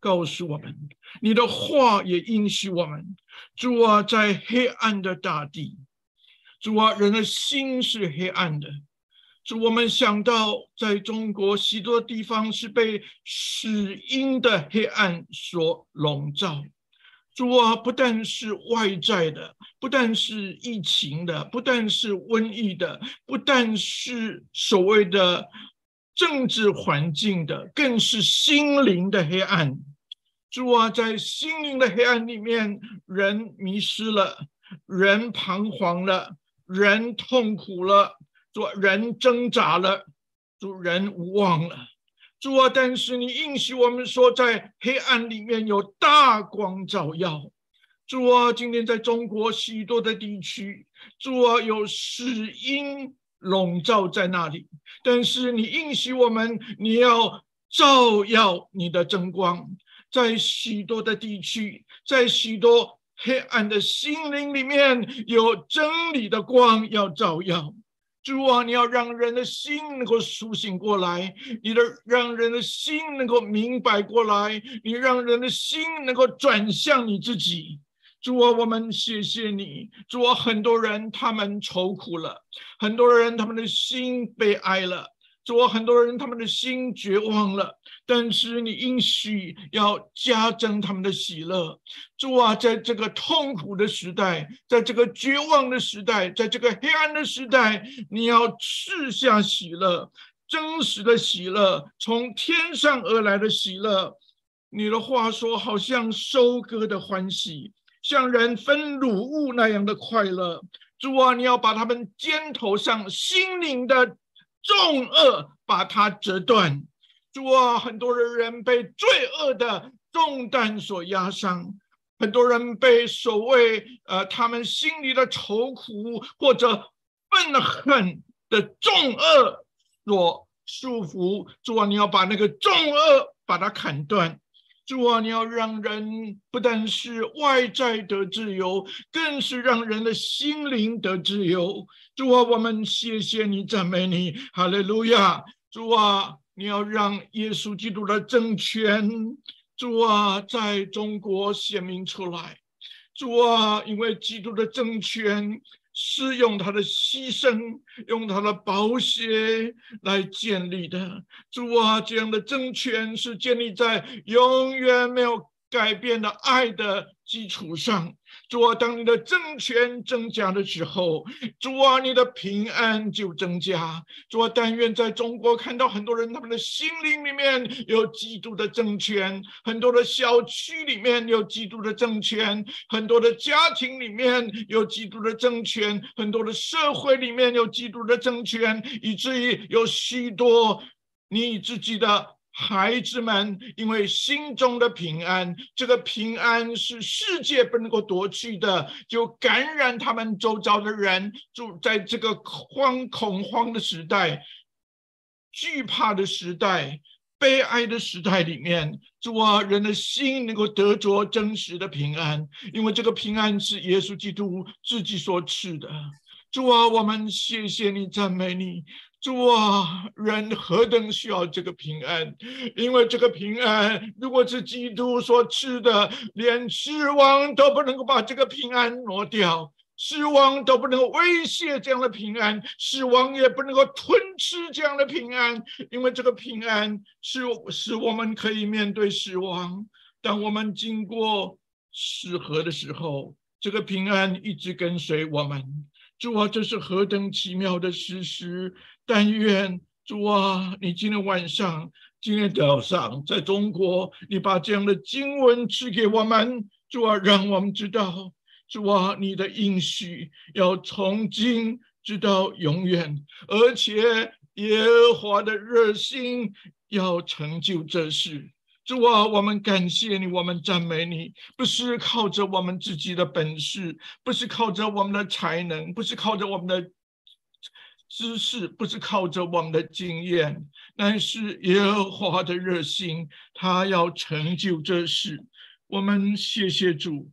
告诉我们，你的话也应许我们。主啊，在黑暗的大地，主啊，人的心是黑暗的。主，我们想到在中国许多地方是被死因的黑暗所笼罩。主啊，不但是外在的，不但是疫情的，不但是瘟疫的，不但是所谓的政治环境的，更是心灵的黑暗。主啊，在心灵的黑暗里面，人迷失了，人彷徨了，人痛苦了，主人挣扎了，主人无望了。主啊，但是你应许我们说，在黑暗里面有大光照耀。主啊，今天在中国许多的地区，主啊有死荫笼罩在那里，但是你应许我们，你要照耀你的真光，在许多的地区，在许多黑暗的心灵里面有真理的光要照耀。主啊，你要让人的心能够苏醒过来，你的让人的心能够明白过来，你让人的心能够转向你自己。主啊，我们谢谢你。主啊，很多人他们愁苦了，很多人他们的心悲哀了。主啊，很多人他们的心绝望了。但是你应许要加增他们的喜乐。主啊，在这个痛苦的时代，在这个绝望的时代，在这个黑暗的时代，你要赐下喜乐，真实的喜乐，从天上而来的喜乐。你的话说，好像收割的欢喜，像人分乳物那样的快乐。主啊，你要把他们肩头上心灵的重恶，把它折断。主啊，很多的人被罪恶的重担所压伤，很多人被所谓呃他们心里的愁苦或者愤恨的重恶所束缚。主啊，你要把那个重恶把它砍断。主啊，你要让人不但是外在得自由，更是让人的心灵得自由。主啊，我们谢谢你，赞美你，哈利路亚。主啊。你要让耶稣基督的政权，主啊，在中国显明出来。主啊，因为基督的政权是用他的牺牲、用他的宝血来建立的。主啊，这样的政权是建立在永远没有改变的爱的基础上。主啊，当你的政权增加的时候，主啊，你的平安就增加。主啊，但愿在中国看到很多人，他们的心灵里面有基督的政权，很多的小区里面有基督的政权，很多的家庭里面有基督的政权，很多的社会里面有基督的政权，以至于有许多你自己的。孩子们，因为心中的平安，这个平安是世界不能够夺去的，就感染他们周遭的人。住在这个慌恐慌的时代、惧怕的时代、悲哀的时代里面，主啊，人的心能够得着真实的平安，因为这个平安是耶稣基督自己所赐的。主啊，我们谢谢你，赞美你。主啊，人何等需要这个平安！因为这个平安，如果是基督所赐的，连死亡都不能够把这个平安挪掉，死亡都不能够威胁这样的平安，死亡也不能够吞吃这样的平安。因为这个平安是使我们可以面对死亡，当我们经过死河的时候，这个平安一直跟随我们。主啊，这是何等奇妙的事实！但愿主啊，你今天晚上、今天早上在中国，你把这样的经文赐给我们，主啊，让我们知道，主啊，你的应许要从今直到永远，而且耶和华的热心要成就这事。主啊，我们感谢你，我们赞美你，不是靠着我们自己的本事，不是靠着我们的才能，不是靠着我们的。知识不是靠着我们的经验，乃是耶和华的热心，他要成就这事。我们谢谢主，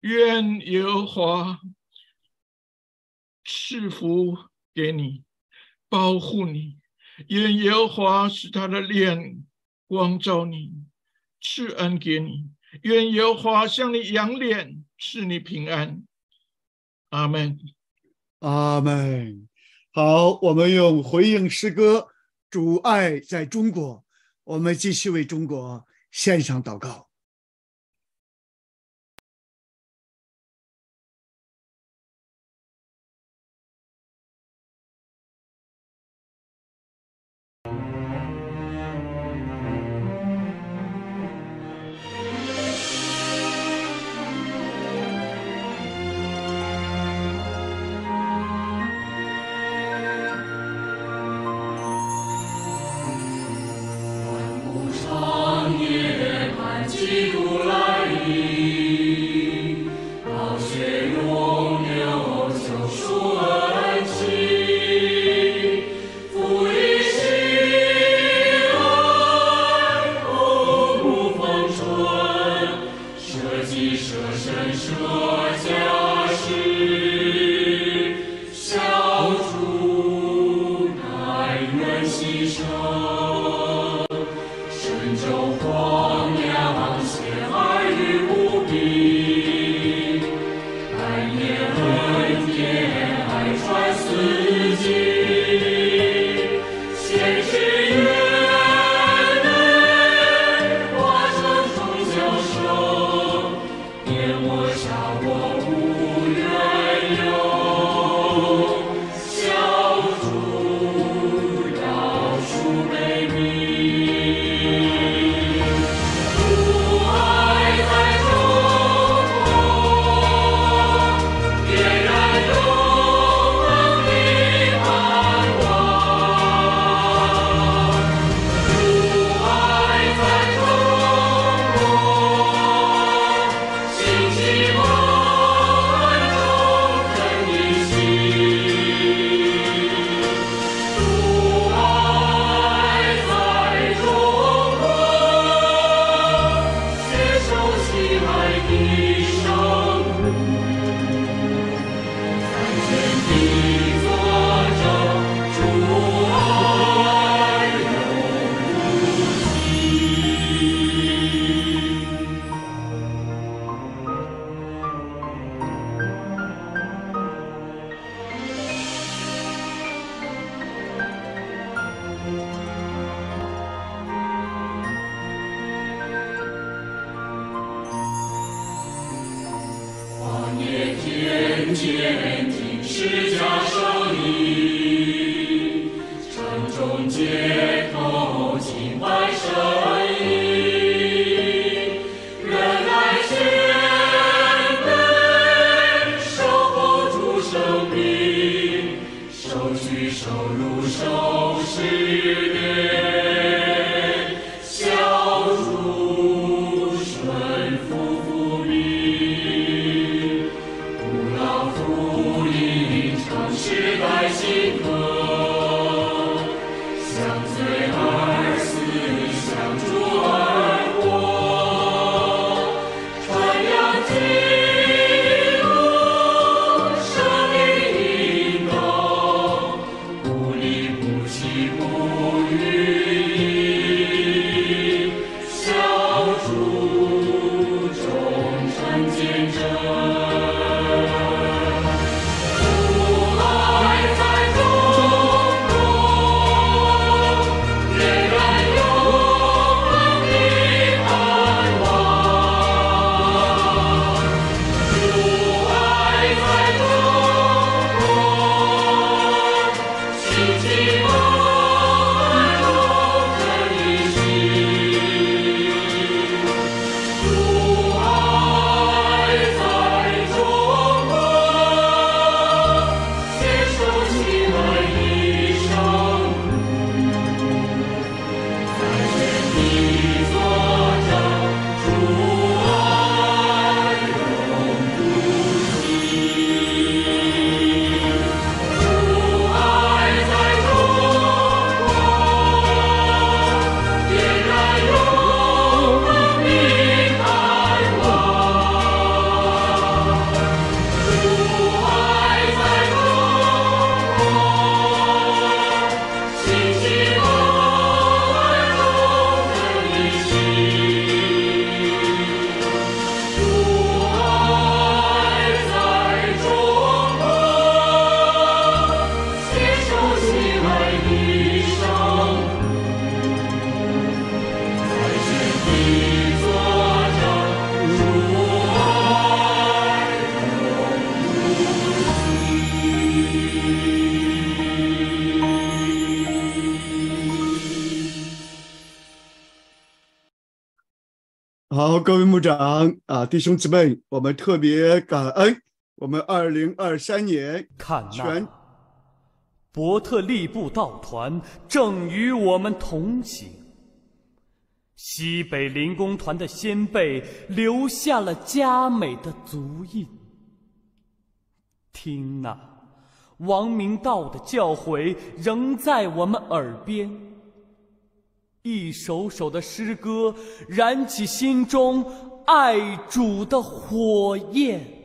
愿耶和华赐福给你，保护你；愿耶和华使他的脸光照你，赐恩给你；愿耶和华向你扬脸，赐你平安。阿门，阿门。好，我们用回应诗歌《主爱在中国》，我们继续为中国献上祷告。好，各位牧长啊，弟兄姊妹，我们特别感恩，我们二零二三年看全伯特利布道团正与我们同行。西北林工团的先辈留下了佳美的足印。听呐、王明道的教诲仍在我们耳边。一首首的诗歌燃起心中爱主的火焰。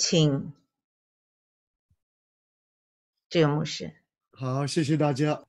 请这个牧师。好，谢谢大家。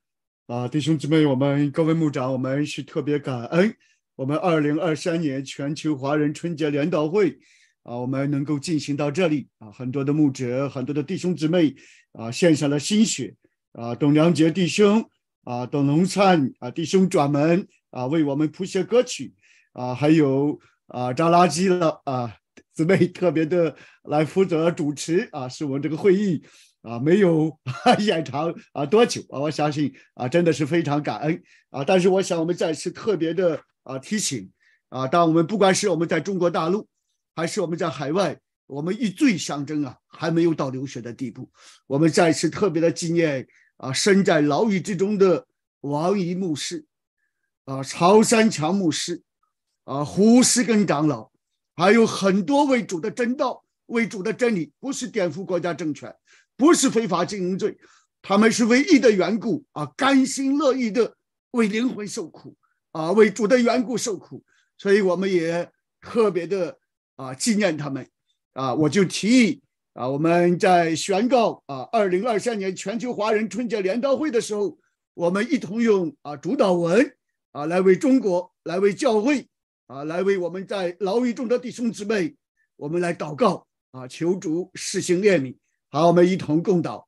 啊，弟兄姊妹，我们各位牧长，我们是特别感恩，我们二零二三年全球华人春节联祷会啊，我们能够进行到这里。啊，很多的牧者，很多的弟兄姊妹啊，献上了心血。啊，董良杰弟兄啊，董龙灿啊弟兄转门啊，为我们谱写歌曲。啊，还有啊扎拉基了啊姊妹特别的来负责主持啊，使我们这个会议。啊，没有 延长啊多久啊？我相信啊，真的是非常感恩啊。但是我想，我们再次特别的啊提醒啊，当我们不管是我们在中国大陆，还是我们在海外，我们以罪相争啊，还没有到流血的地步。我们再次特别的纪念啊，身在牢狱之中的王仪牧师，啊，曹三强牧师，啊，胡适根长老，还有很多为主的真道、为主的真理，不是颠覆国家政权。不是非法经营罪，他们是为义的缘故啊，甘心乐意的为灵魂受苦啊，为主的缘故受苦，所以我们也特别的啊纪念他们啊。我就提议啊，我们在宣告啊，二零二三年全球华人春节联祷会的时候，我们一同用啊主导文啊来为中国，来为教会啊，来为我们在牢狱中的弟兄姊妹，我们来祷告啊，求主施行怜悯。好，我们一同共祷。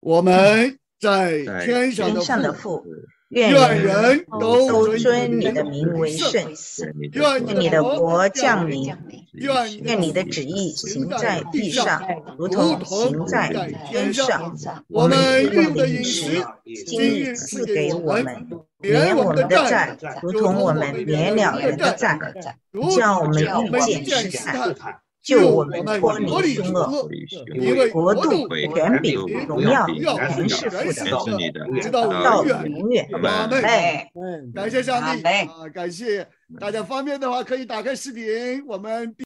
我们在天上的父，愿人都尊你的名为圣，愿你的国降临，愿你的旨意行在地上，如同行在天上。我们用的饮食，今日赐给我们，免我们的债，如同我们免了人的债，叫我们遇见试探。救我们脱离凶恶，因为国度、权柄、荣耀全是父的，直到永远。哎，感谢上帝啊！感谢大家，方便的话可以打开视频，我们。